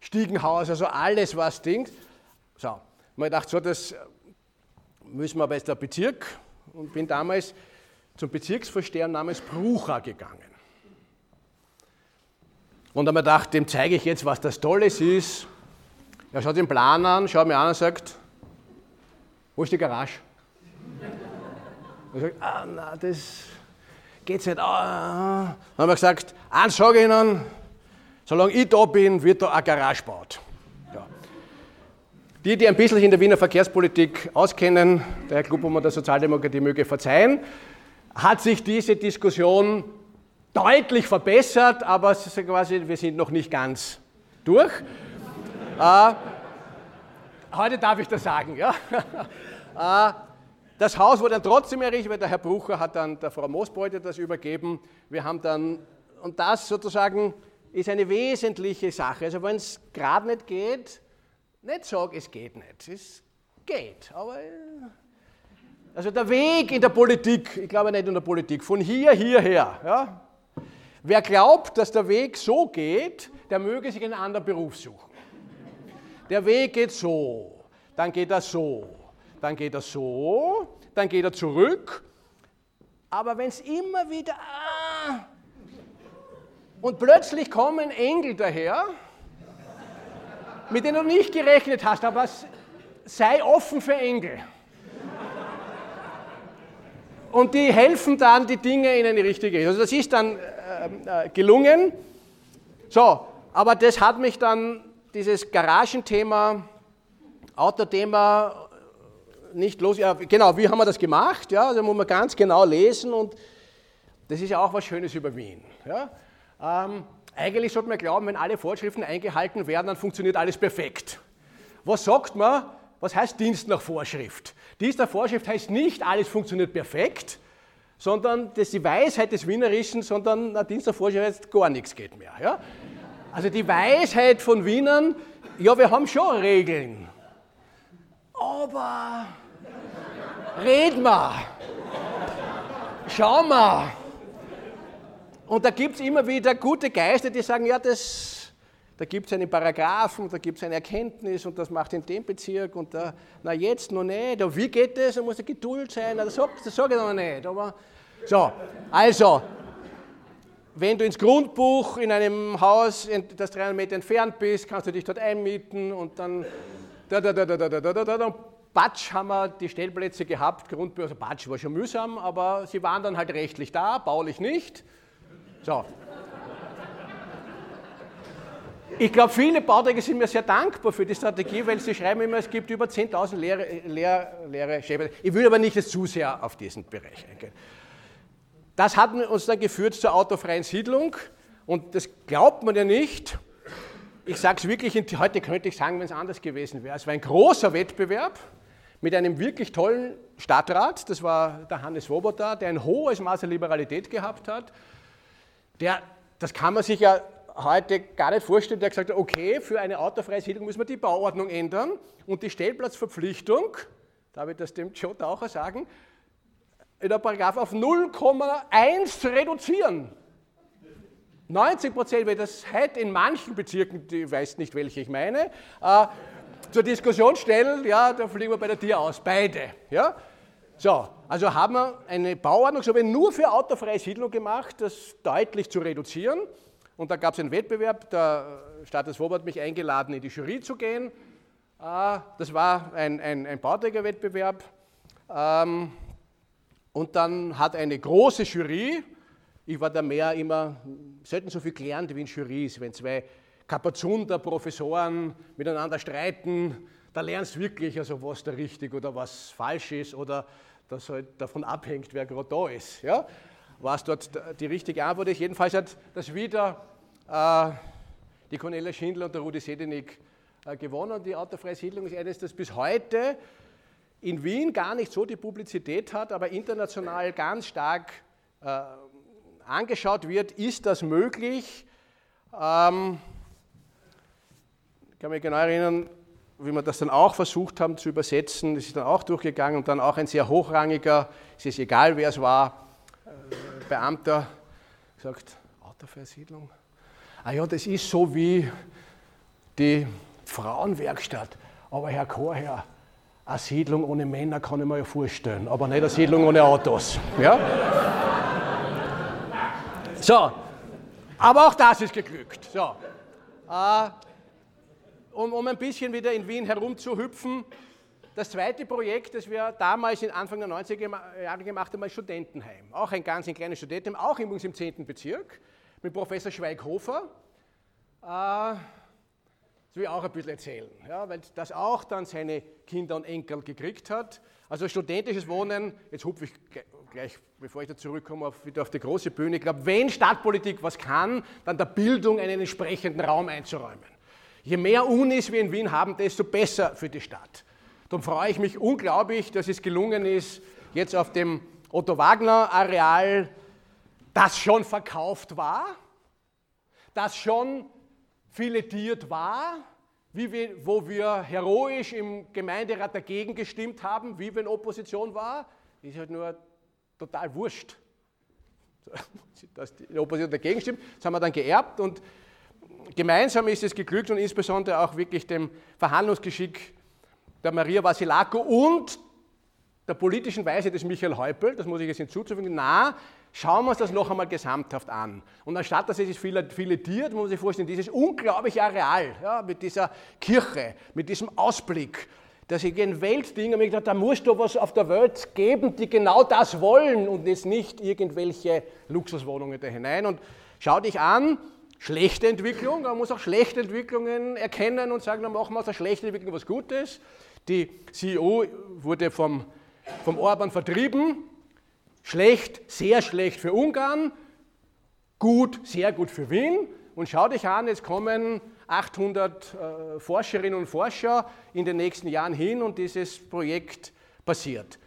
Stiegenhaus, also alles, was Ding. So, man dachte so, das müssen wir, aber jetzt der Bezirk und bin damals zum Bezirksvorsteher namens Brucher gegangen. Und habe mir gedacht, dem zeige ich jetzt, was das Tolles ist. Er schaut den Plan an, schaut mir an und sagt, wo ist die Garage? Er sagt, ah, na, das geht's nicht. Ah. Dann haben wir gesagt, eins sage ich Ihnen, solange ich da bin, wird da eine Garage gebaut. Ja. Die, die ein bisschen in der Wiener Verkehrspolitik auskennen, der Herr Klubummer der Sozialdemokratie möge verzeihen, hat sich diese Diskussion deutlich verbessert, aber quasi, wir sind noch nicht ganz durch. Äh, heute darf ich das sagen. Ja? (laughs) äh, das Haus wurde dann trotzdem errichtet, weil der Herr Brucher hat dann der Frau Moosbeute das übergeben. Wir haben dann, und das sozusagen ist eine wesentliche Sache. Also wenn es gerade nicht geht, nicht sagen, es geht nicht. Es geht, aber... Also der Weg in der Politik, ich glaube nicht in der Politik, von hier hierher. Ja? Wer glaubt, dass der Weg so geht, der möge sich einen anderen Beruf suchen. Der Weg geht so, dann geht er so, dann geht er so, dann geht er zurück. Aber wenn es immer wieder... Ah, und plötzlich kommen Engel daher, mit denen du nicht gerechnet hast, aber sei offen für Engel. Und die helfen dann, die Dinge in eine richtige Richtung. Also das ist dann äh, äh, gelungen. So, aber das hat mich dann dieses Garagenthema, Autothema nicht los. Ja, genau, wie haben wir das gemacht? Ja, also muss man ganz genau lesen und das ist ja auch was Schönes über Wien. Ja? Ähm, eigentlich sollte man glauben, wenn alle Vorschriften eingehalten werden, dann funktioniert alles perfekt. Was sagt man? Was heißt Dienst nach Vorschrift? Nach Vorschrift heißt nicht, alles funktioniert perfekt, sondern das ist die Weisheit des Wienerischen, sondern nach Vorschrift heißt, gar nichts geht mehr. Ja? Also die Weisheit von Wienern, ja, wir haben schon Regeln. Aber red mal, schau mal. Und da gibt es immer wieder gute Geister, die sagen, ja, das, da gibt es einen Paragraphen, da gibt es eine Erkenntnis und das macht in dem Bezirk und da, na jetzt noch nicht, aber wie geht das, da muss eine Geduld sein, das sage sag ich noch nicht. Aber, so, also, wenn du ins Grundbuch in einem Haus, das 300 Meter entfernt bist, kannst du dich dort einmieten und dann da, da, da, da, da, da, da, da, da. Batsch haben wir die Stellplätze gehabt, Grundbuch, also Batsch war schon mühsam, aber sie waren dann halt rechtlich da, baulich nicht. So. Ich glaube, viele Bauträger sind mir sehr dankbar für die Strategie, weil sie schreiben immer, es gibt über 10.000 leere, leere, leere Stellplätze. Ich will aber nicht zu sehr auf diesen Bereich eingehen. Das hat uns dann geführt zur autofreien Siedlung und das glaubt man ja nicht. Ich sage es wirklich, heute könnte ich sagen, wenn es anders gewesen wäre. Es war ein großer Wettbewerb mit einem wirklich tollen Stadtrat, das war der Hannes Swoboda, der ein hohes Maß an Liberalität gehabt hat. Der, das kann man sich ja heute gar nicht vorstellen, der gesagt hat, okay, für eine autofreie Siedlung müssen wir die Bauordnung ändern und die Stellplatzverpflichtung, darf ich das dem Joe Taucher sagen, in der Paragraph auf 0,1 zu reduzieren. 90 Prozent, weil das heute in manchen Bezirken, ich weiß nicht, welche ich meine, äh, zur Diskussion stellen, ja, da fliegen wir bei der Tier aus, beide. Ja? So, also haben wir eine Bauordnung so nur für autofreie Siedlung gemacht, das deutlich zu reduzieren. Und da gab es einen Wettbewerb, der Stadt des Wob hat mich eingeladen, in die Jury zu gehen. Äh, das war ein, ein, ein Bauträgerwettbewerb. Ähm, und dann hat eine große Jury, ich war da mehr immer, selten so viel gelernt wie in Jurys, wenn zwei Kapazunder, Professoren miteinander streiten, da lernst du wirklich, also was da richtig oder was falsch ist oder das halt davon abhängt, wer gerade da ist. Ja? Was dort die richtige Antwort ist. Jedenfalls hat das wieder äh, die Cornelia Schindler und der Rudi Sedenik äh, gewonnen. Die autofreie Siedlung ist eines, das bis heute in Wien gar nicht so die Publizität hat, aber international ganz stark äh, angeschaut wird, ist das möglich? Ähm, ich kann mich genau erinnern, wie wir das dann auch versucht haben zu übersetzen, das ist dann auch durchgegangen und dann auch ein sehr hochrangiger, es ist egal wer es war, Beamter gesagt, Autoversiedlung. Ah ja, das ist so wie die Frauenwerkstatt. Aber Herr Chorherr, eine Siedlung ohne Männer kann ich mir ja vorstellen, aber nicht eine Siedlung ohne Autos. Ja? So, aber auch das ist geglückt. So. Äh, um, um ein bisschen wieder in Wien herumzuhüpfen, das zweite Projekt, das wir damals in Anfang der 90er Jahre gemacht haben, war Studentenheim. Auch ein ganz ein kleines Studentenheim, auch übrigens im 10. Bezirk, mit Professor Schweighofer. Äh, das will ich auch ein bisschen erzählen, ja, weil das auch dann seine Kinder und Enkel gekriegt hat. Also studentisches Wohnen, jetzt hupfe ich gleich, bevor ich da zurückkomme, wieder auf die große Bühne. Ich glaube, wenn Stadtpolitik was kann, dann der Bildung einen entsprechenden Raum einzuräumen. Je mehr Unis wir in Wien haben, desto besser für die Stadt. Darum freue ich mich unglaublich, dass es gelungen ist, jetzt auf dem Otto-Wagner-Areal, das schon verkauft war, das schon filetiert war, wir, wo wir heroisch im Gemeinderat dagegen gestimmt haben, wie in Opposition waren, ist halt nur total wurscht, (laughs) dass die Opposition dagegen stimmt. Das haben wir dann geerbt und gemeinsam ist es geglückt und insbesondere auch wirklich dem Verhandlungsgeschick der Maria Vasilako und der politischen Weise des Michael Häupl, das muss ich jetzt hinzuzufügen, na, schauen wir uns das noch einmal gesamthaft an. Und anstatt dass es sich filetiert, muss man sich vorstellen, dieses unglaubliche Areal ja, mit dieser Kirche, mit diesem Ausblick, dass ich ein Weltding und ich da muss doch was auf der Welt geben, die genau das wollen und jetzt nicht irgendwelche Luxuswohnungen da hinein. Und schau dich an, schlechte Entwicklung, man muss auch schlechte Entwicklungen erkennen und sagen, dann machen wir aus der schlechten Entwicklung was Gutes. Die CEO wurde vom, vom Orban vertrieben. Schlecht, sehr schlecht für Ungarn, gut, sehr gut für Wien. Und schau dich an, jetzt kommen 800 äh, Forscherinnen und Forscher in den nächsten Jahren hin und dieses Projekt passiert.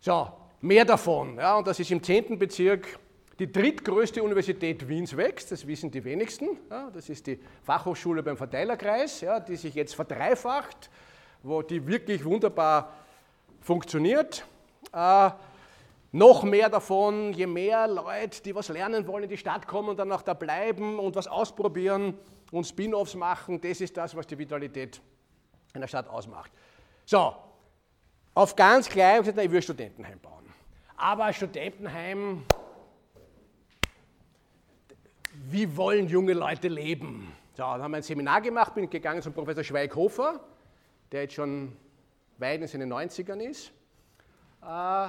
So, mehr davon. Ja, und das ist im 10. Bezirk die drittgrößte Universität Wiens wächst, das wissen die wenigsten. Ja, das ist die Fachhochschule beim Verteilerkreis, ja, die sich jetzt verdreifacht, wo die wirklich wunderbar funktioniert. Äh, noch mehr davon, je mehr Leute, die was lernen wollen, in die Stadt kommen und dann auch da bleiben und was ausprobieren und Spin-offs machen, das ist das, was die Vitalität einer Stadt ausmacht. So, auf ganz klein, ich will Studentenheim bauen. Aber Studentenheim, wie wollen junge Leute leben? So, dann haben wir ein Seminar gemacht, bin gegangen zum Professor Schweighofer, der jetzt schon weit in seinen 90ern ist. Äh,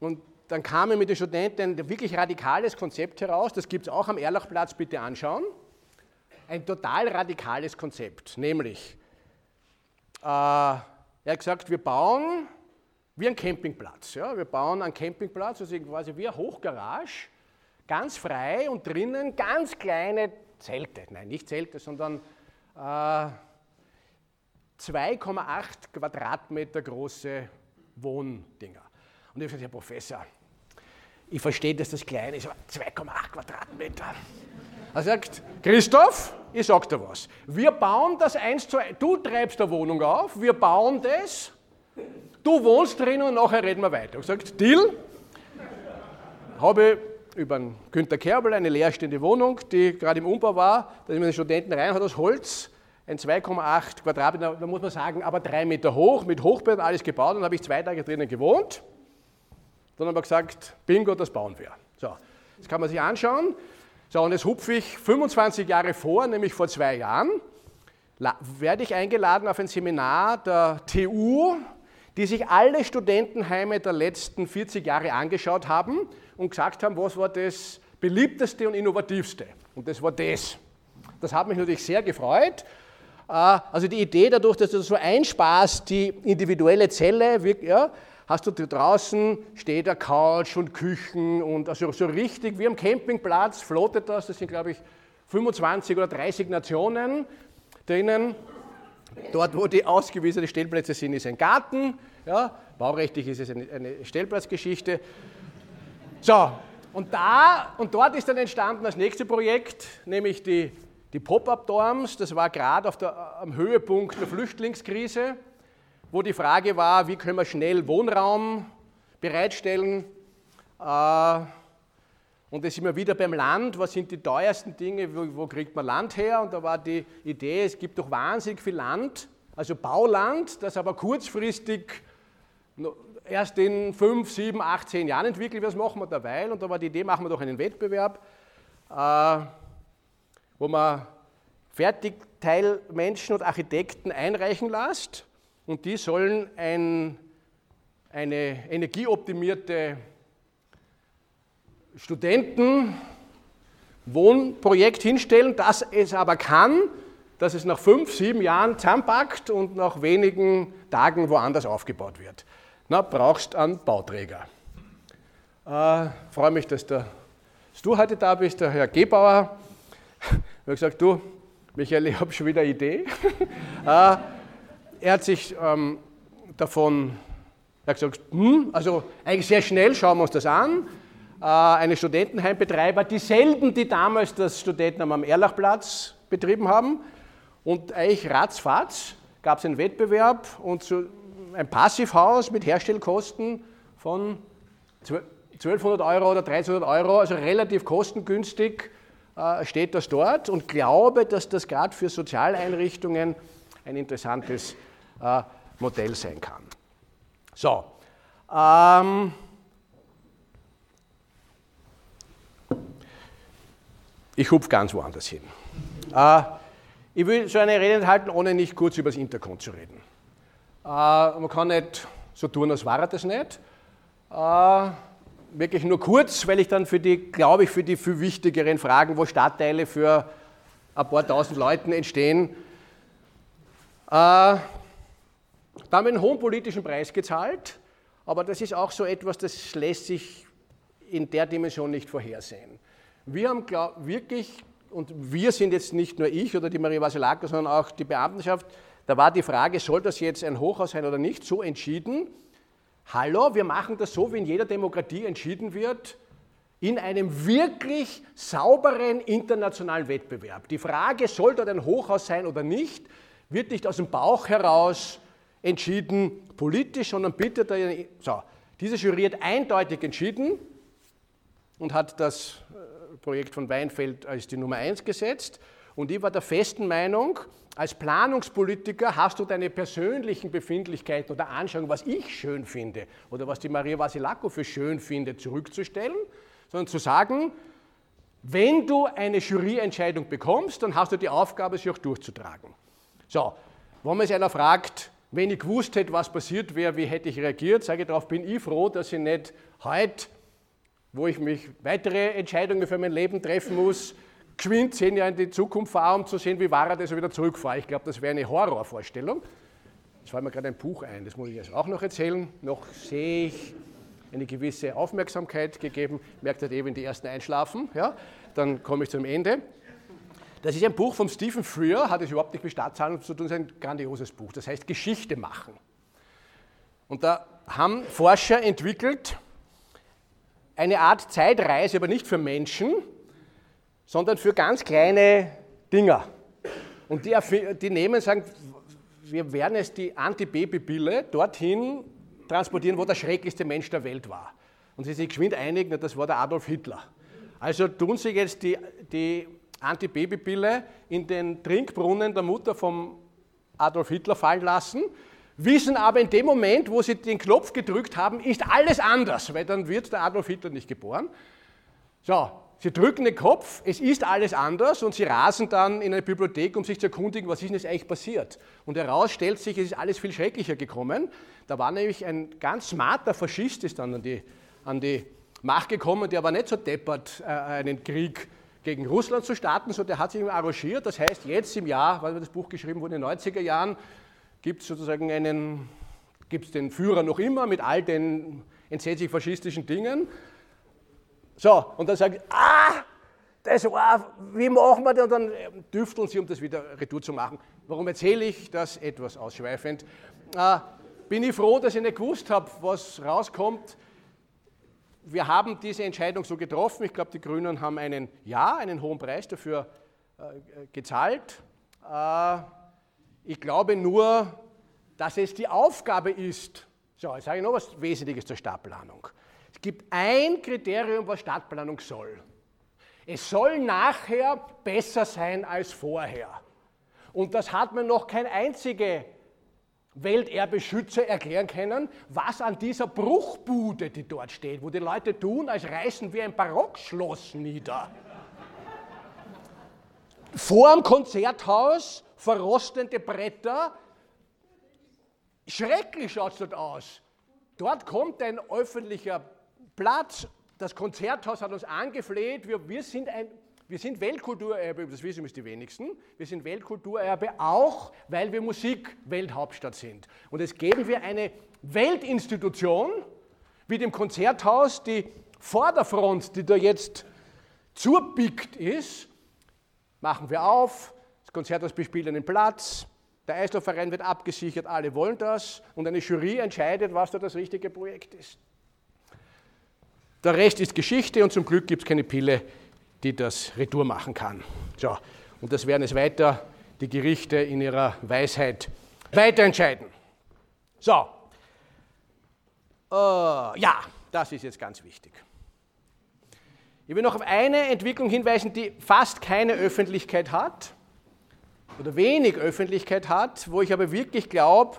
und dann kam er mit den Studenten ein wirklich radikales Konzept heraus, das gibt es auch am Erlachplatz, bitte anschauen. Ein total radikales Konzept, nämlich, äh, er hat gesagt, wir bauen wie ein Campingplatz. Ja? Wir bauen einen Campingplatz, also quasi wie eine Hochgarage, ganz frei und drinnen ganz kleine Zelte. Nein, nicht Zelte, sondern äh, 2,8 Quadratmeter große Wohndinger. Und ich habe gesagt, Herr Professor, ich verstehe, dass das klein ist, aber 2,8 Quadratmeter. Er sagt, Christoph, ich sag dir was. Wir bauen das eins zu eins. Du treibst eine Wohnung auf, wir bauen das, du wohnst drin und nachher reden wir weiter. Ich sagt, Deal. Habe über Günter Kerbel eine leerstehende Wohnung, die gerade im Umbau war. Da sind den Studenten rein, hat aus Holz ein 2,8 Quadratmeter, da muss man sagen, aber drei Meter hoch, mit Hochbett, alles gebaut. Und habe ich zwei Tage drinnen gewohnt. Dann haben wir gesagt, Bingo, das bauen wir. So, das kann man sich anschauen. So, und jetzt hupfe ich 25 Jahre vor, nämlich vor zwei Jahren, werde ich eingeladen auf ein Seminar der TU, die sich alle Studentenheime der letzten 40 Jahre angeschaut haben und gesagt haben, was war das beliebteste und innovativste. Und das war das. Das hat mich natürlich sehr gefreut. Äh, also die Idee dadurch, dass du so einsparst, die individuelle Zelle, ja, hast du draußen steht der Couch und Küchen und also so richtig wie am Campingplatz floatet das. Das sind, glaube ich, 25 oder 30 Nationen drinnen. Dort, wo die ausgewiesenen Stellplätze sind, ist ein Garten. Ja, baurechtlich ist es eine, eine Stellplatzgeschichte. So, und, da, und dort ist dann entstanden das nächste Projekt, nämlich die, die Pop-Up-Dorms. Das war gerade am Höhepunkt der Flüchtlingskrise, wo die Frage war, wie können wir schnell Wohnraum bereitstellen. Äh, und da sind wir wieder beim Land. Was sind die teuersten Dinge? Wo, wo, kriegt man Land her? Und da war die Idee, es gibt doch wahnsinnig viel Land, also Bauland, das aber kurzfristig erst in fünf, sieben, acht, zehn Jahren entwickelt wird, das machen wir derweil. Und da war die Idee, machen wir doch einen Wettbewerb, äh, wo man fertig Teilmenschen und Architekten einreichen lasst und die sollen ein, eine energieoptimierte Studentenwohnprojekt hinstellen, das es aber kann, dass es nach fünf, sieben Jahren zusammenpackt und nach wenigen Tagen woanders aufgebaut wird. Na, brauchst einen Bauträger. Äh, freue mich, dass, der, du heute da bist, der Herr Gebauer. (laughs) Habe gesagt, du, Michael, ich habe schon wieder eine Idee. äh, (laughs) er hat sich ähm, davon er hat gesagt, hm, also eigentlich sehr schnell schauen wir uns das an. Äh, eine Studentenheimbetreiber, dieselben, die damals das Studentenheim am Erlachplatz betrieben haben. Und eigentlich ratzfatz gab es einen Wettbewerb und so ein Passivhaus mit Herstellkosten von 1200 Euro oder 1300 Euro, also relativ kostengünstig steht das dort und glaube, dass das gerade für Sozialeinrichtungen ein interessantes äh, Modell sein kann. So, ähm, ich hupfe ganz woanders hin. Äh, ich will so eine Rede enthalten, ohne nicht kurz über das Interkon zu reden. Äh, man kann nicht so tun, als wäre das nicht. Äh, wirklich nur kurz, weil ich dann für die, glaube ich, für die viel wichtigeren Fragen, wo Stadtteile für ein paar tausend Leuten entstehen, äh, da haben wir einen hohen politischen Preis gezahlt, aber das ist auch so etwas, das lässt sich in der Dimension nicht vorhersehen. Wir haben glaub, wirklich und wir sind jetzt nicht nur ich oder die Maria Vasilaka, sondern auch die Beamtenschaft, da war die Frage, soll das jetzt ein Hochhaus sein oder nicht, so entschieden. Hallo, wir machen das so, wie in jeder Demokratie entschieden wird, in einem wirklich sauberen internationalen Wettbewerb. Die Frage, soll dort ein Hochhaus sein oder nicht, wird nicht aus dem Bauch heraus entschieden politisch, sondern bitte, so, diese Jury hat eindeutig entschieden und hat das Projekt von Weinfeld als die Nummer eins gesetzt. Und ich war der festen Meinung, als Planungspolitiker hast du deine persönlichen Befindlichkeiten oder Anschauungen, was ich schön finde oder was die Maria Vasilako für schön findet, zurückzustellen, sondern zu sagen, wenn du eine Juryentscheidung bekommst, dann hast du die Aufgabe, sie auch durchzutragen. So, wenn man sich einer fragt, wenn ich gewusst hätte, was passiert wäre, wie hätte ich reagiert, sage ich darauf, bin ich froh, dass ich nicht heute wo ich mich weitere Entscheidungen für mein Leben treffen muss, geschwind zehn Jahre in die Zukunft fahre, um zu sehen, wie war er, ich wieder zurückfahre. Ich glaube, das wäre eine Horrorvorstellung. Es fällt mir gerade ein Buch ein, das muss ich jetzt auch noch erzählen. Noch sehe ich eine gewisse Aufmerksamkeit gegeben, merkt halt eben die ersten einschlafen, ja? dann komme ich zum Ende. Das ist ein Buch von Stephen Freer, hat es überhaupt nicht mit Staatshandel zu tun, ist ein grandioses Buch, das heißt Geschichte machen. Und da haben Forscher entwickelt, eine Art Zeitreise, aber nicht für Menschen, sondern für ganz kleine Dinger. Und die, die nehmen, sagen, wir werden es die Antibabypille dorthin transportieren, wo der schrecklichste Mensch der Welt war. Und sie sich geschwind einigen, das war der Adolf Hitler. Also tun sie jetzt die, die Antibabypille in den Trinkbrunnen der Mutter vom Adolf Hitler fallen lassen wissen aber in dem Moment, wo sie den Knopf gedrückt haben, ist alles anders, weil dann wird der Adolf Hitler nicht geboren. So, sie drücken den Kopf, es ist alles anders und sie rasen dann in eine Bibliothek, um sich zu erkundigen, was ist denn jetzt eigentlich passiert. Und heraus stellt sich, es ist alles viel schrecklicher gekommen. Da war nämlich ein ganz smarter Faschist, ist dann an die, an die Macht gekommen, der war nicht so deppert, äh, einen Krieg gegen Russland zu starten, sondern der hat sich arrangiert. Das heißt, jetzt im Jahr, weil das Buch geschrieben wurde in den 90er Jahren, gibt es sozusagen einen, gibt den Führer noch immer mit all den entsetzlich faschistischen Dingen. So, und dann sagt, ich, ah, das war, wie machen wir das? Und dann düfteln sie, um das wieder retour zu machen. Warum erzähle ich das etwas ausschweifend? Äh, bin ich froh, dass ich nicht gewusst habe, was rauskommt. Wir haben diese Entscheidung so getroffen. Ich glaube, die Grünen haben einen Ja, einen hohen Preis dafür äh, gezahlt. Äh, ich glaube nur, dass es die Aufgabe ist, so, jetzt sage ich noch was Wesentliches zur Stadtplanung. Es gibt ein Kriterium, was Stadtplanung soll. Es soll nachher besser sein als vorher. Und das hat mir noch kein einziger Welterbeschützer erklären können, was an dieser Bruchbude, die dort steht, wo die Leute tun, als reißen wir ein Barockschloss nieder. Vor dem Konzerthaus verrostende Bretter. Schrecklich schaut es dort aus. Dort kommt ein öffentlicher Platz. Das Konzerthaus hat uns angefleht. Wir, wir sind ein wir sind Weltkulturerbe, das wissen es die wenigsten. Wir sind Weltkulturerbe auch, weil wir Musikwelthauptstadt sind. Und es geben wir eine Weltinstitution, wie dem Konzerthaus, die Vorderfront, die da jetzt zurpickt ist, machen wir auf, das Konzerthaus bespielt einen Platz, der Eislaufverein wird abgesichert, alle wollen das und eine Jury entscheidet, was da das richtige Projekt ist. Der Rest ist Geschichte und zum Glück gibt es keine Pille, die das Retour machen kann. So, und das werden es weiter die Gerichte in ihrer Weisheit weiter entscheiden. So, äh, ja, das ist jetzt ganz wichtig. Ich will noch auf eine Entwicklung hinweisen, die fast keine Öffentlichkeit hat oder wenig Öffentlichkeit hat, wo ich aber wirklich glaube,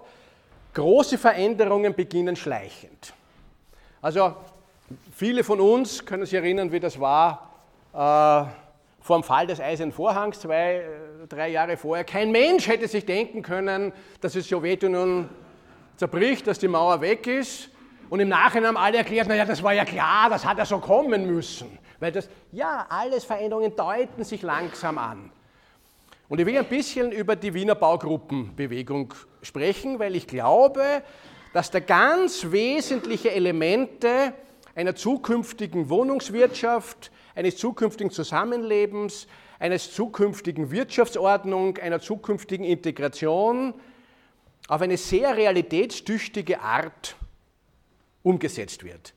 große Veränderungen beginnen schleichend. Also viele von uns können sich erinnern, wie das war äh, vor dem Fall des Eisernen Vorhangs, zwei, äh, drei Jahre vorher. Kein Mensch hätte sich denken können, dass die Sowjetunion zerbricht, dass die Mauer weg ist. Und im Nachhinein haben alle erklärt, naja, das war ja klar, das hat ja so kommen müssen. Weil das, ja, alles Veränderungen deuten sich langsam an. Und ich will ein bisschen über die Wiener Baugruppenbewegung sprechen, weil ich glaube, dass da ganz wesentliche Elemente einer zukünftigen Wohnungswirtschaft, eines zukünftigen Zusammenlebens, eines zukünftigen Wirtschaftsordnung, einer zukünftigen Integration auf eine sehr realitätstüchtige Art umgesetzt wird.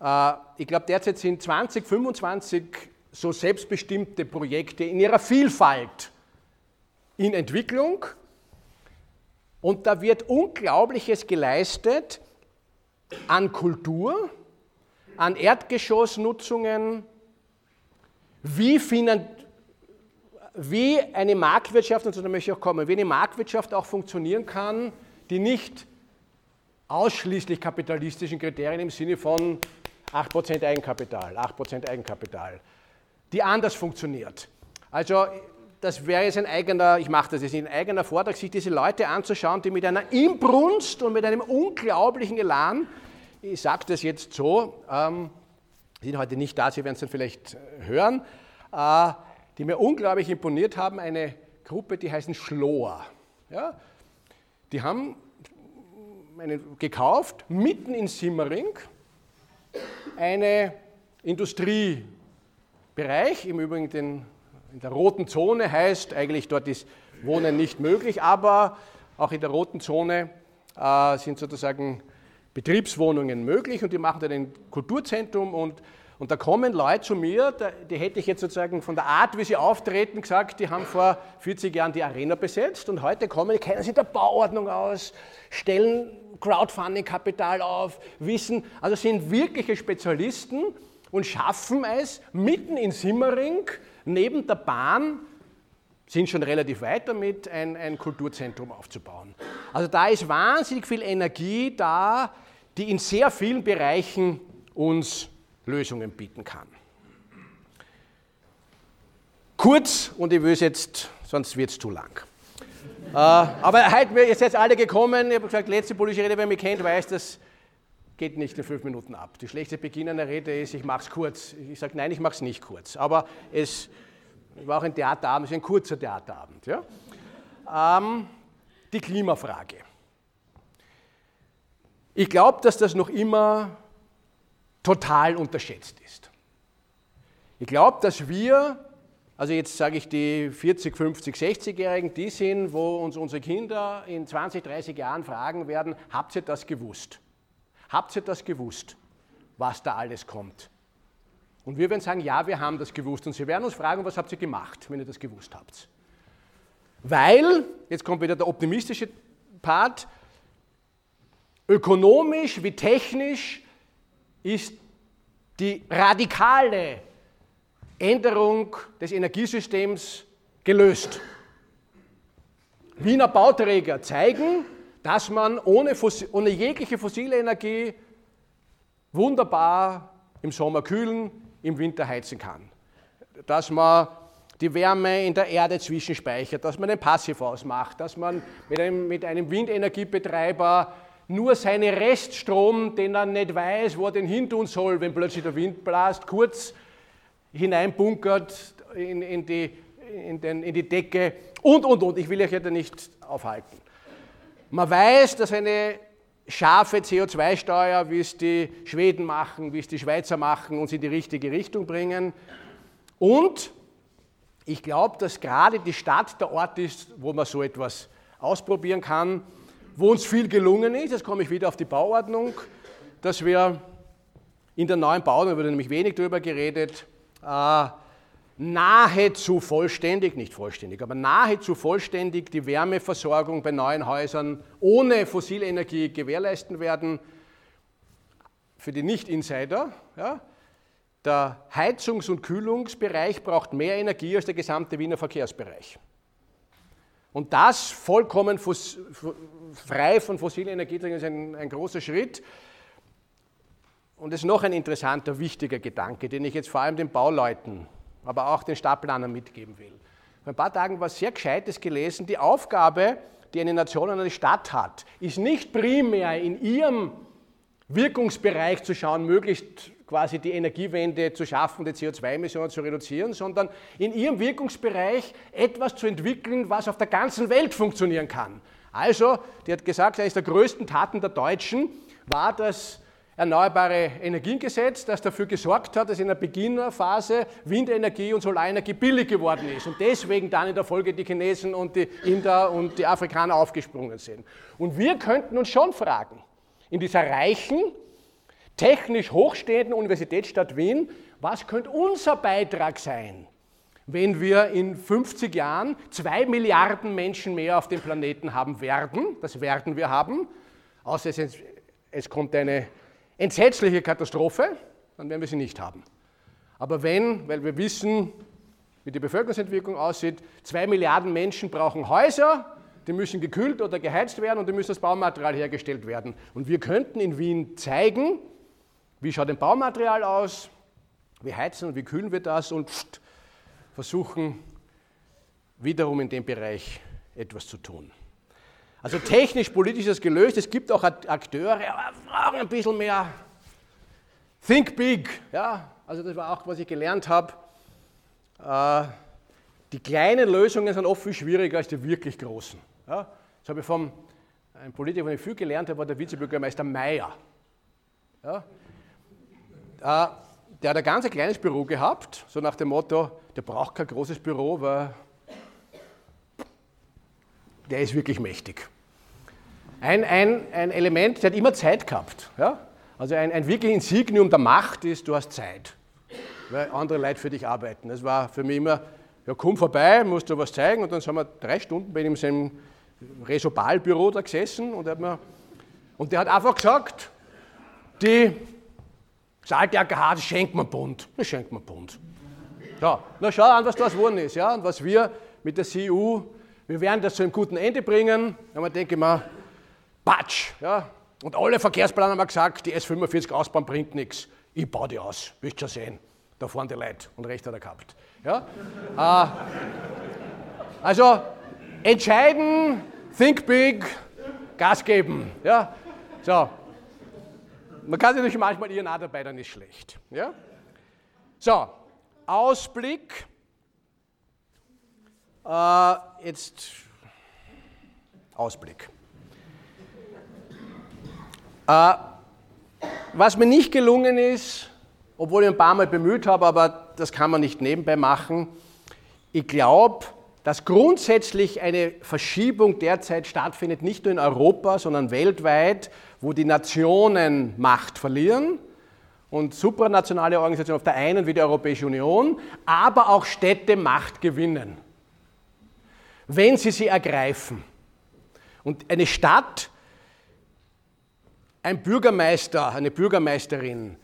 Äh, ich glaube, derzeit sind 20, 25 so selbstbestimmte Projekte in ihrer Vielfalt in Entwicklung und da wird Unglaubliches geleistet an Kultur, an Erdgeschossnutzungen, wie, wie eine Marktwirtschaft, und so da möchte ich auch kommen, wie eine Marktwirtschaft auch funktionieren kann, die nicht ausschließlich kapitalistischen Kriterien im Sinne von 8% Eigenkapital, 8% Eigenkapital, die anders funktioniert. Also das wäre jetzt ein eigener, ich mache das jetzt ein eigener Vortrag, sich diese Leute anzuschauen, die mit einer Inbrunst und mit einem unglaublichen Elan, ich sage das jetzt so, ähm, sind heute nicht da, Sie werden es dann vielleicht äh, hören, äh, die mir unglaublich imponiert haben, eine Gruppe, die heißen Schloer. Ja? Die haben einen gekauft, mitten in Simmering, eine Industriebereich, im Übrigen den, in der roten Zone heißt, eigentlich dort ist Wohnen nicht möglich, aber auch in der roten Zone äh, sind sozusagen Betriebswohnungen möglich und die machen dann ein Kulturzentrum und, und da kommen Leute zu mir, die hätte ich jetzt sozusagen von der Art, wie sie auftreten, gesagt, die haben vor 40 Jahren die Arena besetzt und heute kommen, die kennen sich der Bauordnung aus, stellen Crowdfunding-Kapital auf, wissen, also sind wirkliche Spezialisten und schaffen es mitten in Simmering, neben der Bahn, sind schon relativ weit damit, ein, ein Kulturzentrum aufzubauen. Also da ist wahnsinnig viel Energie da, die in sehr vielen Bereichen uns Lösungen bieten kann. Kurz, und ich will es jetzt, sonst wird es zu lang. äh, aber heute, ihr seid alle gekommen, ich habe gesagt, letzte politische Rede, wer mich kennt, weiß, das geht nicht in fünf Minuten ab. Die schlechte Beginn einer Rede ist, ich mache es kurz. Ich sage, nein, ich mache es nicht kurz. Aber es war auch ein Theaterabend, ein kurzer Theaterabend. Ja? Ähm, die Klimafrage. Ich glaube, dass das noch immer total unterschätzt ist. Ich glaube, dass wir, also jetzt sage ich die 40, 50, 60-Jährigen, die sind, wo uns unsere Kinder in 20, 30 Jahren fragen werden, habt ihr das gewusst? Habt ihr das gewusst, was da alles kommt? Und wir werden sagen, ja, wir haben das gewusst. Und sie werden uns fragen, was habt ihr gemacht, wenn ihr das gewusst habt? Weil, jetzt kommt wieder der optimistische Part, ökonomisch wie technisch ist die radikale Änderung des Energiesystems gelöst. Wiener Bauträger zeigen, dass man ohne, ohne jegliche fossile Energie wunderbar im Sommer kühlen, im Winter heizen kann. Dass man die Wärme in der Erde zwischenspeichert, dass man den Passivhaus macht, dass man mit einem, mit einem Windenergiebetreiber nur seinen Reststrom, den er nicht weiß, wo er den hin tun soll, wenn plötzlich der Wind blast, kurz hineinbunkert in, in, die, in, den, in die Decke und, und, und. Ich will euch ja nicht aufhalten. Man weiß, dass eine scharfe CO2-Steuer, wie es die Schweden machen, wie es die Schweizer machen, uns in die richtige Richtung bringen. Und ich glaube, dass gerade die Stadt der Ort ist, wo man so etwas ausprobieren kann, wo uns viel gelungen ist. Jetzt komme ich wieder auf die Bauordnung, dass wir in der neuen Bauordnung, da wurde nämlich wenig darüber geredet, äh, nahezu vollständig, nicht vollständig, aber nahezu vollständig die Wärmeversorgung bei neuen Häusern ohne fossile Energie gewährleisten werden. Für die Nicht-Insider, ja, der Heizungs- und Kühlungsbereich braucht mehr Energie als der gesamte Wiener Verkehrsbereich. Und das vollkommen frei von fossilen Energieträgern ist ein, ein großer Schritt. Und es ist noch ein interessanter, wichtiger Gedanke, den ich jetzt vor allem den Bauleuten aber auch den Stadtplanern mitgeben will. Vor ein paar Tagen was sehr Gescheites gelesen. Die Aufgabe, die eine Nation und eine Stadt hat, ist nicht primär in ihrem Wirkungsbereich zu schauen, möglichst quasi die Energiewende zu schaffen, die CO2-Emissionen zu reduzieren, sondern in ihrem Wirkungsbereich etwas zu entwickeln, was auf der ganzen Welt funktionieren kann. Also, die hat gesagt, eines der größten Taten der Deutschen war das Erneuerbare Energiengesetz, das dafür gesorgt hat, dass in der Beginnerphase Windenergie und Solarenergie billig geworden ist und deswegen dann in der Folge die Chinesen und die Inder und die Afrikaner aufgesprungen sind. Und wir könnten uns schon fragen, in dieser reichen, technisch hochstehenden Universitätsstadt Wien, was könnte unser Beitrag sein, wenn wir in 50 Jahren zwei Milliarden Menschen mehr auf dem Planeten haben werden, das werden wir haben, außer es, kommt eine entsetzliche Katastrophe, dann werden wir sie nicht haben. Aber wenn, weil wir wissen, wie die Bevölkerungsentwicklung aussieht, zwei Milliarden Menschen brauchen Häuser, die müssen gekühlt oder geheizt werden und die müssen das Baumaterial hergestellt werden. Und wir könnten in Wien zeigen, wie schaut ein Baumaterial aus, wie heizen und wie kühlen wir das und versuchen wiederum in dem Bereich etwas zu tun. Also technisch-politisch ist das gelöst. Es gibt auch Akteure, aber brauchen ein bisschen mehr Think Big. Ja? Also das war auch, was ich gelernt habe. Äh, die kleinen Lösungen sind oft viel schwieriger als die wirklich großen. Ja? Das habe ich vom einem Politiker, von dem ich viel gelernt habe, war der Vizebürgermeister Meyer. Ja? Äh, der hat ein ganz kleines Büro gehabt, so nach dem Motto, der braucht kein großes Büro, weil der ist wirklich mächtig. Ein, ein, ein Element, der hat immer Zeit gehabt. Ja? Also ein, ein wirklich Insignium der Macht ist, du hast Zeit, weil andere Leute für dich arbeiten. Das war für mich immer, ja komm vorbei, musst du was zeigen und dann sind wir drei Stunden bei ihm in seinem Resobalbüro da gesessen und, hat mir, und der hat einfach gesagt, die, das alte AKH, das schenkt man bunt. Das schenkt man bunt. Ja, na schau an, was das geworden ist, ja, und was wir mit der CU wir werden das zu einem guten Ende bringen. Und denke ich mir, Patsch. Ja? Und alle Verkehrsplaner haben gesagt, die S45 ausbauen bringt nichts. Ich baue die aus, wirst schon sehen. Da fahren die Leute und recht hat er gehabt. Ja? äh, also entscheiden, think big, Gas geben. Ja? So. Man kann sich natürlich manchmal ihren dabei, dann ist schlecht. Ja? So, Ausblick. Äh, jetzt Ausblick. Äh, was mir nicht gelungen ist, obwohl ich ein paar Mal bemüht habe, aber das kann man nicht nebenbei machen, ich glaube, dass grundsätzlich eine Verschiebung derzeit stattfindet, nicht nur in Europa, sondern weltweit, wo die Nationen Macht verlieren und supranationale Organisationen auf der einen wie die Europäische Union, aber auch Städte Macht gewinnen wenn sie sie ergreifen. Und eine Stadt, ein Bürgermeister, eine Bürgermeisterin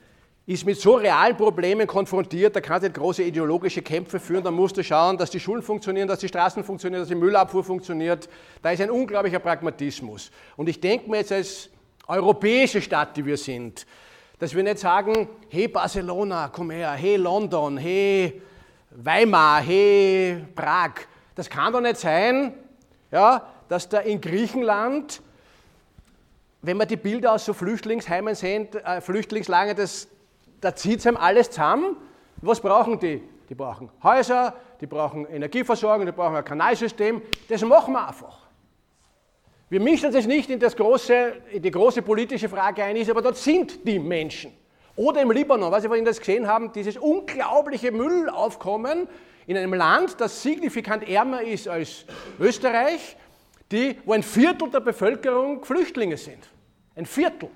ist mit so realen Problemen konfrontiert, da kann sie große ideologische Kämpfe führen, da musst du schauen, dass die Schulen funktionieren, dass die Straßen funktionieren, dass die Müllabfuhr funktioniert. Da ist ein unglaublicher Pragmatismus. Und ich denke mir jetzt als europäische Stadt, die wir sind, dass wir nicht sagen, hey Barcelona, komm her, hey London, hey Weimar, hey, Prag. Das kann doch nicht sein, ja, dass da in Griechenland, wenn man die Bilder aus so Flüchtlingsheimen sehen, äh, Flüchtlingslagern, das, da zieht es einem alles zusammen. Was brauchen die? Die brauchen Häuser, die brauchen Energieversorgung, die brauchen ein Kanalsystem. Das machen wir einfach. Wir mischen uns jetzt nicht in, das große, in die große politische Frage ein, ist, aber dort sind die Menschen. Oder im Libanon, was Sie vorhin das gesehen haben, dieses unglaubliche Müllaufkommen in einem Land, das signifikant ärmer ist als Österreich, die, wo ein Viertel der Bevölkerung Flüchtlinge sind. Ein Viertel.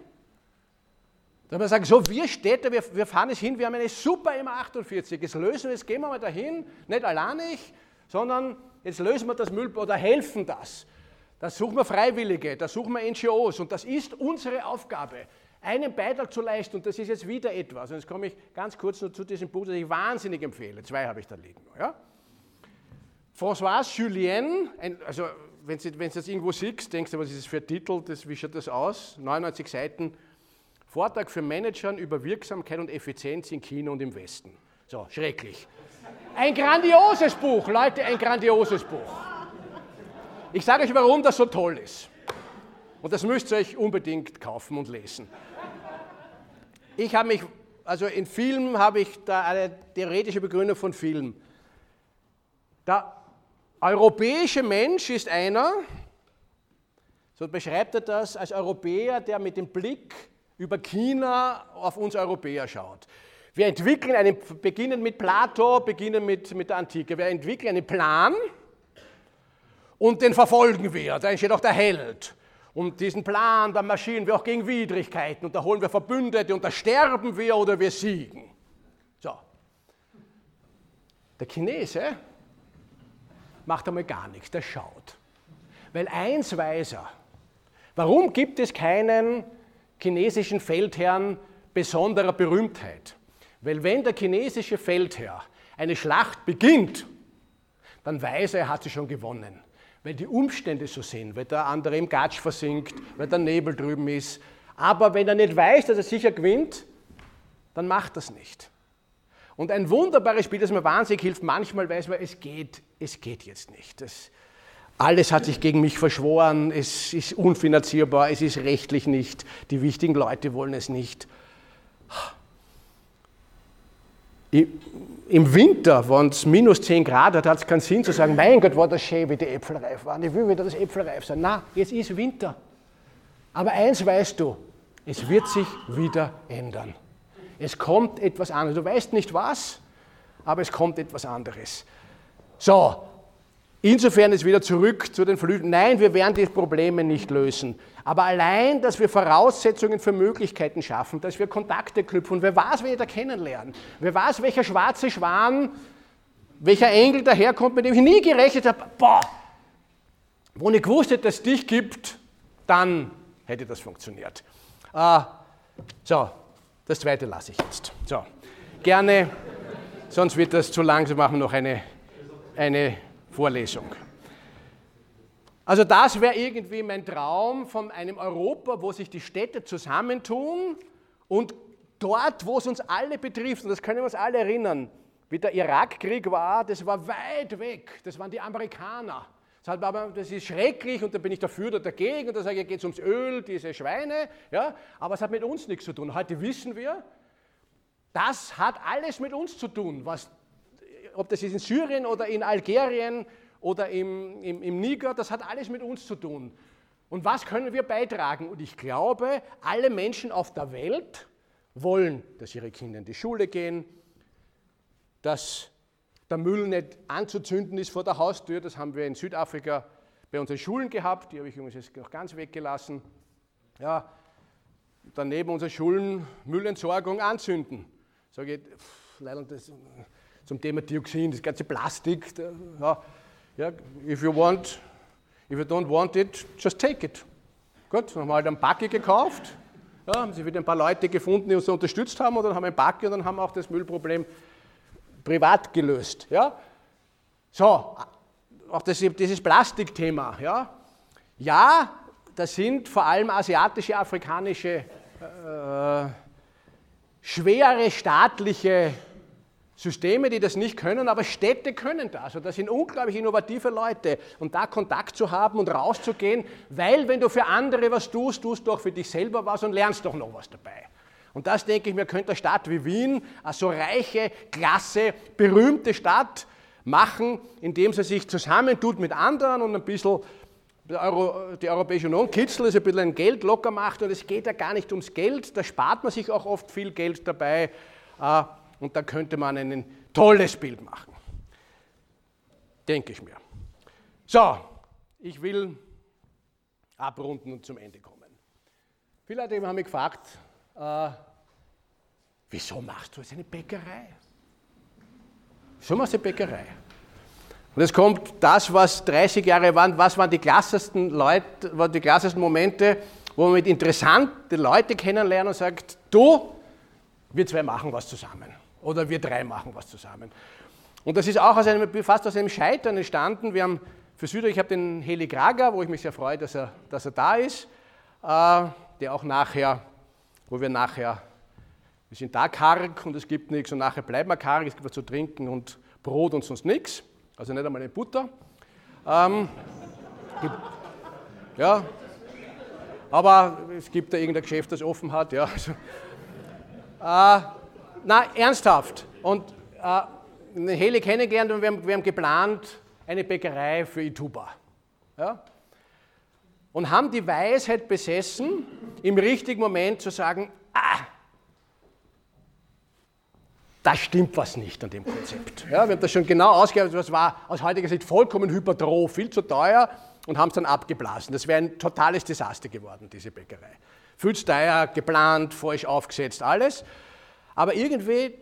Da man sagen, so wir Städte, wir, wir fahren es hin, wir haben eine super M48, jetzt lösen wir, jetzt gehen wir mal dahin, nicht alleinig, sondern jetzt lösen wir das Müll oder helfen das. Da suchen wir Freiwillige, da suchen wir NGOs und das ist unsere Aufgabe, einen Beitrag zu leisten und das ist jetzt wieder etwas. Und jetzt komme ich ganz kurz nur zu diesem Buch, das ich wahnsinnig empfehle. Zwei habe ich da liegen. Ja? François Julien, ein, also wenn du jetzt irgendwo siehst, denkst du, was ist das für ein Titel, das, wie schaut das aus? 99 Seiten, Vortrag für Managern über Wirksamkeit und Effizienz in China und im Westen. So, schrecklich. Ein grandioses Buch, Leute, ein grandioses Buch. Ich sage euch, warum das so toll ist. Und das müsst ihr euch unbedingt kaufen und lesen. Ich habe mich, also in Filmen habe ich da eine theoretische Begründung von Filmen. Der europäische Mensch ist einer, so beschreibt er das, als Europäer, der mit dem Blick über China auf uns Europäer schaut. Wir entwickeln einen, beginnen mit Plato, beginnen mit, mit der Antike. Wir entwickeln einen Plan, und den verfolgen wir. Da entsteht auch der Held. Und diesen Plan, da marschieren wir auch gegen Widrigkeiten und da holen wir Verbündete und da sterben wir oder wir siegen. So. Der Chinese macht einmal gar nichts, der schaut. Weil eins weiß er. Warum gibt es keinen chinesischen Feldherrn besonderer Berühmtheit? Weil wenn der chinesische Feldherr eine Schlacht beginnt, dann weiß er, er hat sie schon gewonnen weil die Umstände so sind, weil der andere im Gatsch versinkt, weil der Nebel drüben ist. Aber wenn er nicht weiß, dass er sicher gewinnt, dann macht das nicht. Und ein wunderbares Spiel, das mir wahnsinnig hilft, manchmal weiß man, es geht, es geht jetzt nicht. Das, alles hat sich gegen mich verschworen, es ist unfinanzierbar, es ist rechtlich nicht, die wichtigen Leute wollen es nicht. Im Winter, wenn es minus 10 Grad hat, hat es keinen Sinn zu sagen, mein Gott, war das schön, wie die Äpfel reif waren. Ich will wieder, dass Äpfel reif sind. Na, jetzt ist Winter. Aber eins weißt du, es wird sich wieder ändern. Es kommt etwas anderes. Du weißt nicht was, aber es kommt etwas anderes. So, insofern ist wieder zurück zu den Flüchten. Nein, wir werden die Probleme nicht lösen. Aber allein, dass wir Voraussetzungen für Möglichkeiten schaffen, dass wir Kontakte knüpfen, wer weiß, wer da kennenlernen, wer weiß, welcher schwarze Schwan, welcher Engel daherkommt, mit dem ich nie gerechnet habe, boah, wo ich gewusst hätte, dass es dich gibt, dann hätte das funktioniert. Uh, so, das zweite lasse ich jetzt. So, gerne, sonst wird das zu lang, so machen noch eine, eine Vorlesung. Also das wäre irgendwie mein Traum von einem Europa, wo sich die Städte zusammentun und dort, wo es uns alle betrifft, und das können wir uns alle erinnern, wie der Irakkrieg war, das war weit weg, das waren die Amerikaner. Das ist schrecklich und da bin ich dafür oder dagegen und da sage ich, geht es ums Öl, diese Schweine, ja, aber es hat mit uns nichts zu tun. Heute wissen wir, das hat alles mit uns zu tun, was, ob das ist in Syrien oder in Algerien, oder im, im, im Niger, das hat alles mit uns zu tun. Und was können wir beitragen? Und ich glaube, alle Menschen auf der Welt wollen, dass ihre Kinder in die Schule gehen, dass der Müll nicht anzuzünden ist vor der Haustür. Das haben wir in Südafrika bei unseren Schulen gehabt. Die habe ich übrigens jetzt noch ganz weggelassen. Ja, daneben unsere Schulen Müllentsorgung anzünden. Sage ich, pff, leider das, zum Thema Dioxin, das ganze Plastik. Ja, ja, if you want, if you don't want it, just take it. Gut, dann haben wir halt einen Backe gekauft. Ja, haben sich wieder ein paar Leute gefunden, die uns unterstützt haben und dann haben wir einen Backe und dann haben wir auch das Müllproblem privat gelöst. Ja? So, auch das, dieses Plastikthema. Ja? ja, das sind vor allem asiatische, afrikanische, äh, schwere staatliche Systeme, die das nicht können, aber Städte können das. Und das sind unglaublich innovative Leute. Und da Kontakt zu haben und rauszugehen, weil wenn du für andere was tust, tust du auch für dich selber was und lernst doch noch was dabei. Und das denke ich mir, könnte eine Stadt wie Wien, eine so reiche, klasse, berühmte Stadt machen, indem sie sich zusammentut mit anderen und ein bisschen die, Euro, die Europäische Union kitzelt, also ein bisschen ein Geld locker macht. Und es geht ja gar nicht ums Geld, da spart man sich auch oft viel Geld dabei. Und da könnte man ein tolles Bild machen. Denke ich mir. So, ich will abrunden und zum Ende kommen. Viele Leute haben mich gefragt, äh, wieso machst du jetzt eine Bäckerei? Wieso machst du eine Bäckerei? Und es kommt das, was 30 Jahre waren, was waren die klassesten Leute, waren die klassesten Momente, wo man mit interessanten Leuten kennenlernt und sagt, du, wir zwei machen was zusammen. Oder wir drei machen was zusammen. Und das ist auch aus einem, fast aus einem Scheitern entstanden. Wir haben für Südreich, ich habe den Heli Grager, wo ich mich sehr freue, dass er, dass er da ist, äh, der auch nachher, wo wir nachher, wir sind da karg und es gibt nichts und nachher bleiben wir karg, es gibt was zu trinken und Brot und sonst nichts, also nicht einmal eine Butter. Ähm, gibt, ja, aber es gibt da irgendein Geschäft, das offen hat. Ja. Also, äh, na, ernsthaft. Und äh, Heli kennengelernt und wir haben, wir haben geplant eine Bäckerei für Ituba. Ja? Und haben die Weisheit besessen, im richtigen Moment zu sagen, ah, da stimmt was nicht an dem Konzept. Ja, wir haben das schon genau ausgearbeitet, was war aus heutiger Sicht vollkommen hypertroph, viel zu teuer und haben es dann abgeblasen. Das wäre ein totales Desaster geworden, diese Bäckerei. Viel zu teuer, geplant, falsch aufgesetzt, alles. Aber irgendwie,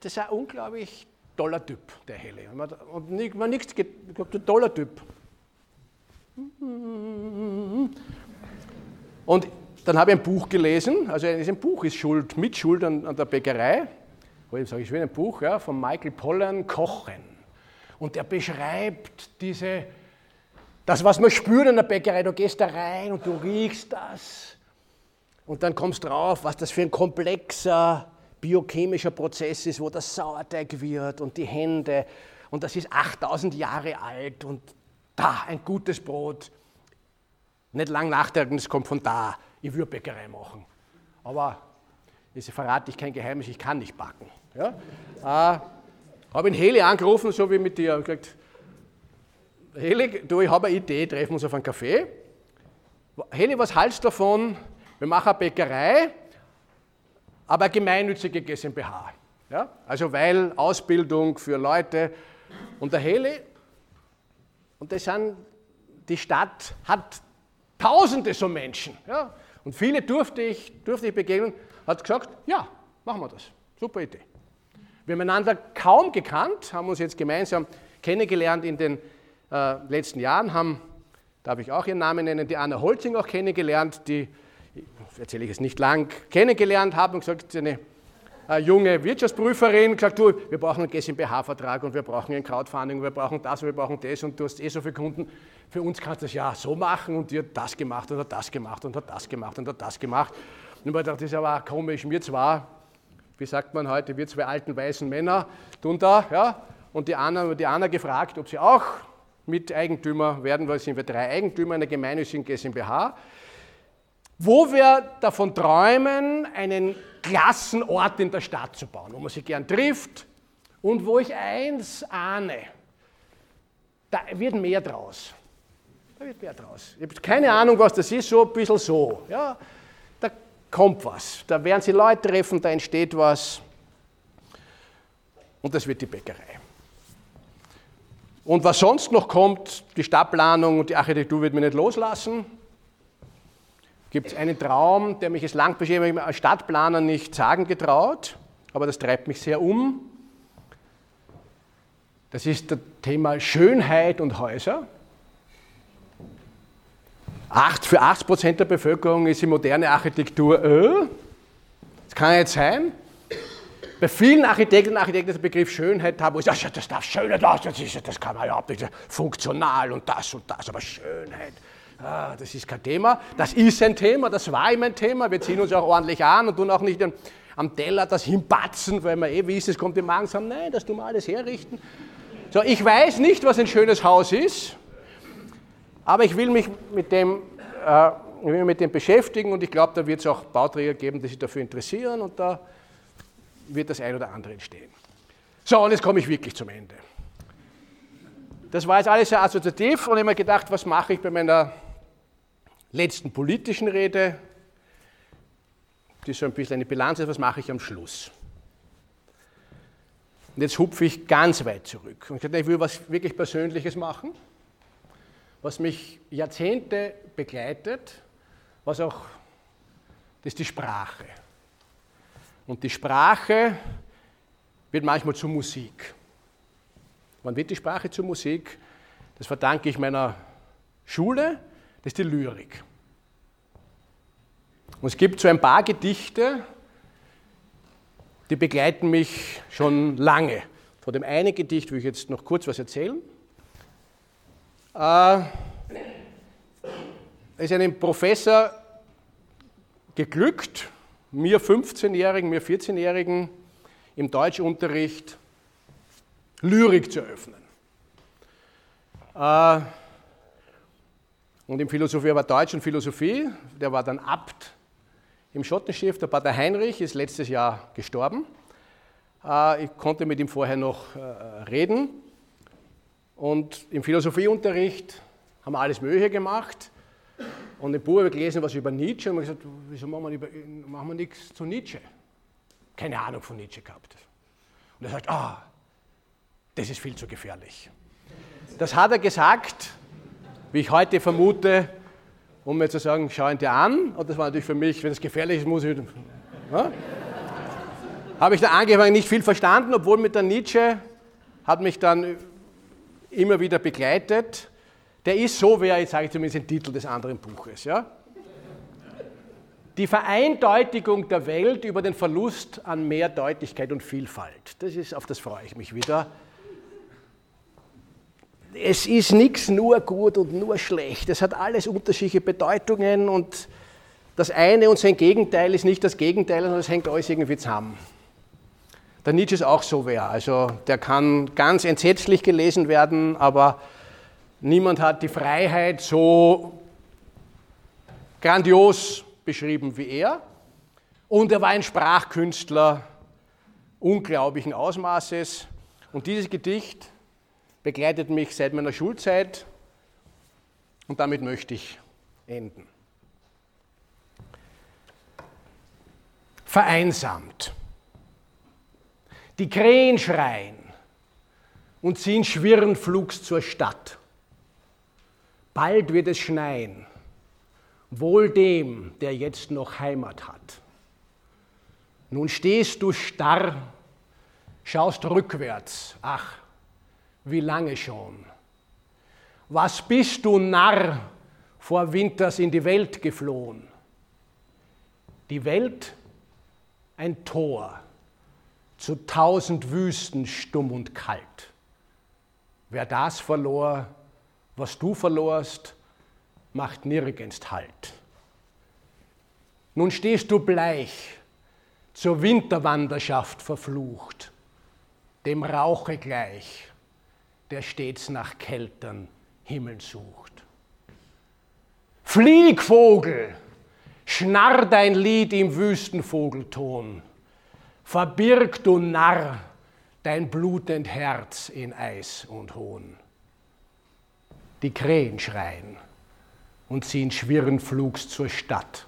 das ist ein unglaublich toller Typ, der Helle. Und man nichts, ich glaube, ein toller Typ. Und dann habe ich ein Buch gelesen, also ein Buch ist Schuld, Mitschuld an, an der Bäckerei. Ich sage, ich will ein Buch ja, von Michael Pollan, Kochen. Und der beschreibt diese, das, was man spürt in der Bäckerei. Du gehst da rein und du riechst das. Und dann kommst drauf, was das für ein komplexer biochemischer Prozess ist, wo das Sauerteig wird und die Hände und das ist 8000 Jahre alt und da ein gutes Brot. Nicht lang nachdenken, es kommt von da. Ich würde Bäckerei machen. Aber das verrate ich kein Geheimnis, ich kann nicht backen. Ja? Äh, habe ihn Heli angerufen, so wie mit dir, und gesagt, Heli, du, ich habe eine Idee, treffen wir uns auf einen Kaffee. Heli, was hältst du davon? Wir machen eine Bäckerei aber gemeinnützige GmbH. Ja? Also weil Ausbildung für Leute und der Heli, und das sind, die Stadt hat tausende so Menschen. Ja? Und viele durfte ich, durfte ich begegnen, hat gesagt, ja, machen wir das. Super Idee. Wir haben einander kaum gekannt, haben uns jetzt gemeinsam kennengelernt in den äh, letzten Jahren, haben, darf ich auch ihren Namen nennen, die Anna Holzing auch kennengelernt, die erzähle ich es nicht lang, kennengelernt habe und gesagt, eine junge Wirtschaftsprüferin, gesagt, du, wir brauchen einen GmbH-Vertrag und wir brauchen ein Crowdfunding, wir brauchen das, wir brauchen das und du hast eh so viele Kunden, für uns kannst du das ja so machen und die hat das gemacht und hat das gemacht und hat das gemacht und hat das gemacht. Und ich dachte, das ist aber komisch, wir zwar, wie sagt man heute, wir zwei alten weißen Männer tun da, ja, und die Anna, die Anna gefragt, ob sie auch Miteigentümer werden, weil sind wir drei Eigentümer einer gemeinnützigen GmbH wo wir davon träumen, einen Klassenort in der Stadt zu bauen, wo man sich gern trifft und wo ich eins ahne, da wird mehr draus. Da wird mehr draus. Ich habe keine Ahnung, was das ist, so ein bisschen so. Ja, da kommt was. Da werden sie Leute treffen, da entsteht was. Und das wird die Bäckerei. Und was sonst noch kommt, die Stadtplanung und die Architektur wird mich nicht loslassen gibt es einen Traum, der mich es lang beschäftigt, als Stadtplaner nicht sagen getraut, aber das treibt mich sehr um. Das ist das Thema Schönheit und Häuser. Acht, für 80 Prozent der Bevölkerung ist die moderne Architektur, äh, das kann ja jetzt sein. Bei vielen Architekten und Architekten ist der Begriff Schönheit tabu. Das, das darf Schönheit aus, das, das kann man ja nicht funktional und das und das, aber Schönheit ah, das ist kein Thema. Das ist ein Thema, das war immer ein Thema. Wir ziehen uns auch ordentlich an und tun auch nicht. am Teller das hinpatzen, weil wir eh wissen, es kommt im Magen, sagen, nein, das tun wir alles herrichten. So, ich weiß nicht, was ein schönes Haus ist, aber ich will mich mit dem, äh, will mich mit dem beschäftigen und ich glaube, da wird es auch Bauträger geben, die sich dafür interessieren und da wird das ein oder andere entstehen. So, und jetzt komme ich wirklich zum Ende. Das war jetzt alles sehr assoziativ und ich habe mir gedacht, was mache ich bei meiner letzten politischen Rede? Die so ein bisschen eine Bilanz ist, was mache ich am Schluss? Und jetzt hupfe ich ganz weit zurück. Und ich dachte, ich will was wirklich Persönliches machen, was mich Jahrzehnte begleitet, was auch, das ist die Sprache. Und die Sprache wird manchmal zur Musik. Wann wird die Sprache zur Musik? Das verdanke ich meiner Schule, das ist die Lyrik. Und es gibt so ein paar Gedichte, die begleiten mich schon lange. Von dem einen Gedicht will ich jetzt noch kurz was erzählen. Äh, es ist einem Professor geglückt, mir 15-Jährigen, mir 14-Jährigen im Deutschunterricht Lyrik zu öffnen. Äh, und im Philosophie war Deutsch und Philosophie, der war dann Abt im Schottenschiff. Der Pater Heinrich ist letztes Jahr gestorben. Äh, ich konnte mit ihm vorher noch äh, reden. Und im Philosophieunterricht haben wir alles Mögliche gemacht. Und im Buch habe ich gelesen was über Nietzsche und habe gesagt, wieso machen wir, über, machen wir nichts zu Nietzsche? Keine Ahnung von Nietzsche gehabt. Und er sagt, ah, das ist viel zu gefährlich. Das hat er gesagt, wie ich heute vermute, um mir zu sagen, schau ihn dir an. Und das war natürlich für mich, wenn es gefährlich ist, muss ich. Ja? Habe ich da angefangen nicht viel verstanden, obwohl mit der Nietzsche hat mich dann immer wieder begleitet. Der ist so, wer, jetzt sage ich zumindest den Titel des anderen Buches. Ja? Die Vereindeutigung der Welt über den Verlust an Mehrdeutigkeit und Vielfalt. Das ist, auf das freue ich mich wieder es ist nichts nur gut und nur schlecht. Es hat alles unterschiedliche Bedeutungen und das eine und sein Gegenteil ist nicht das Gegenteil, sondern es hängt alles irgendwie zusammen. Der Nietzsche ist auch so wer. Also der kann ganz entsetzlich gelesen werden, aber niemand hat die Freiheit so grandios beschrieben wie er. Und er war ein Sprachkünstler unglaublichen Ausmaßes. Und dieses Gedicht begleitet mich seit meiner Schulzeit und damit möchte ich enden. Vereinsamt. Die Krähen schreien und ziehen schwirren flugs zur Stadt. Bald wird es schneien, wohl dem, der jetzt noch Heimat hat. Nun stehst du starr, schaust rückwärts, ach, wie lange schon? Was bist du Narr vor Winters in die Welt geflohen? Die Welt ein Tor zu tausend Wüsten stumm und kalt. Wer das verlor, was du verlorst, macht nirgends Halt. Nun stehst du bleich, zur Winterwanderschaft verflucht, dem Rauche gleich der stets nach kältern Himmel sucht. Flieg, Vogel, schnarr dein Lied im Wüstenvogelton, verbirg, du Narr, dein blutend Herz in Eis und Hohn. Die Krähen schreien und ziehen schwirren Flugs zur Stadt.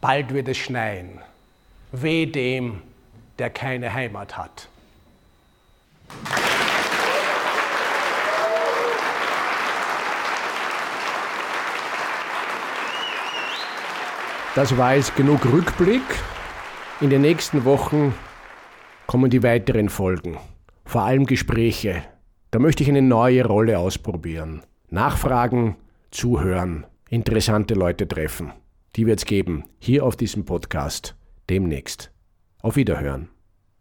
Bald wird es schneien, weh dem, der keine Heimat hat. Das war jetzt genug Rückblick. In den nächsten Wochen kommen die weiteren Folgen, vor allem Gespräche. Da möchte ich eine neue Rolle ausprobieren. Nachfragen, zuhören, interessante Leute treffen. Die wird es geben, hier auf diesem Podcast, demnächst. Auf Wiederhören.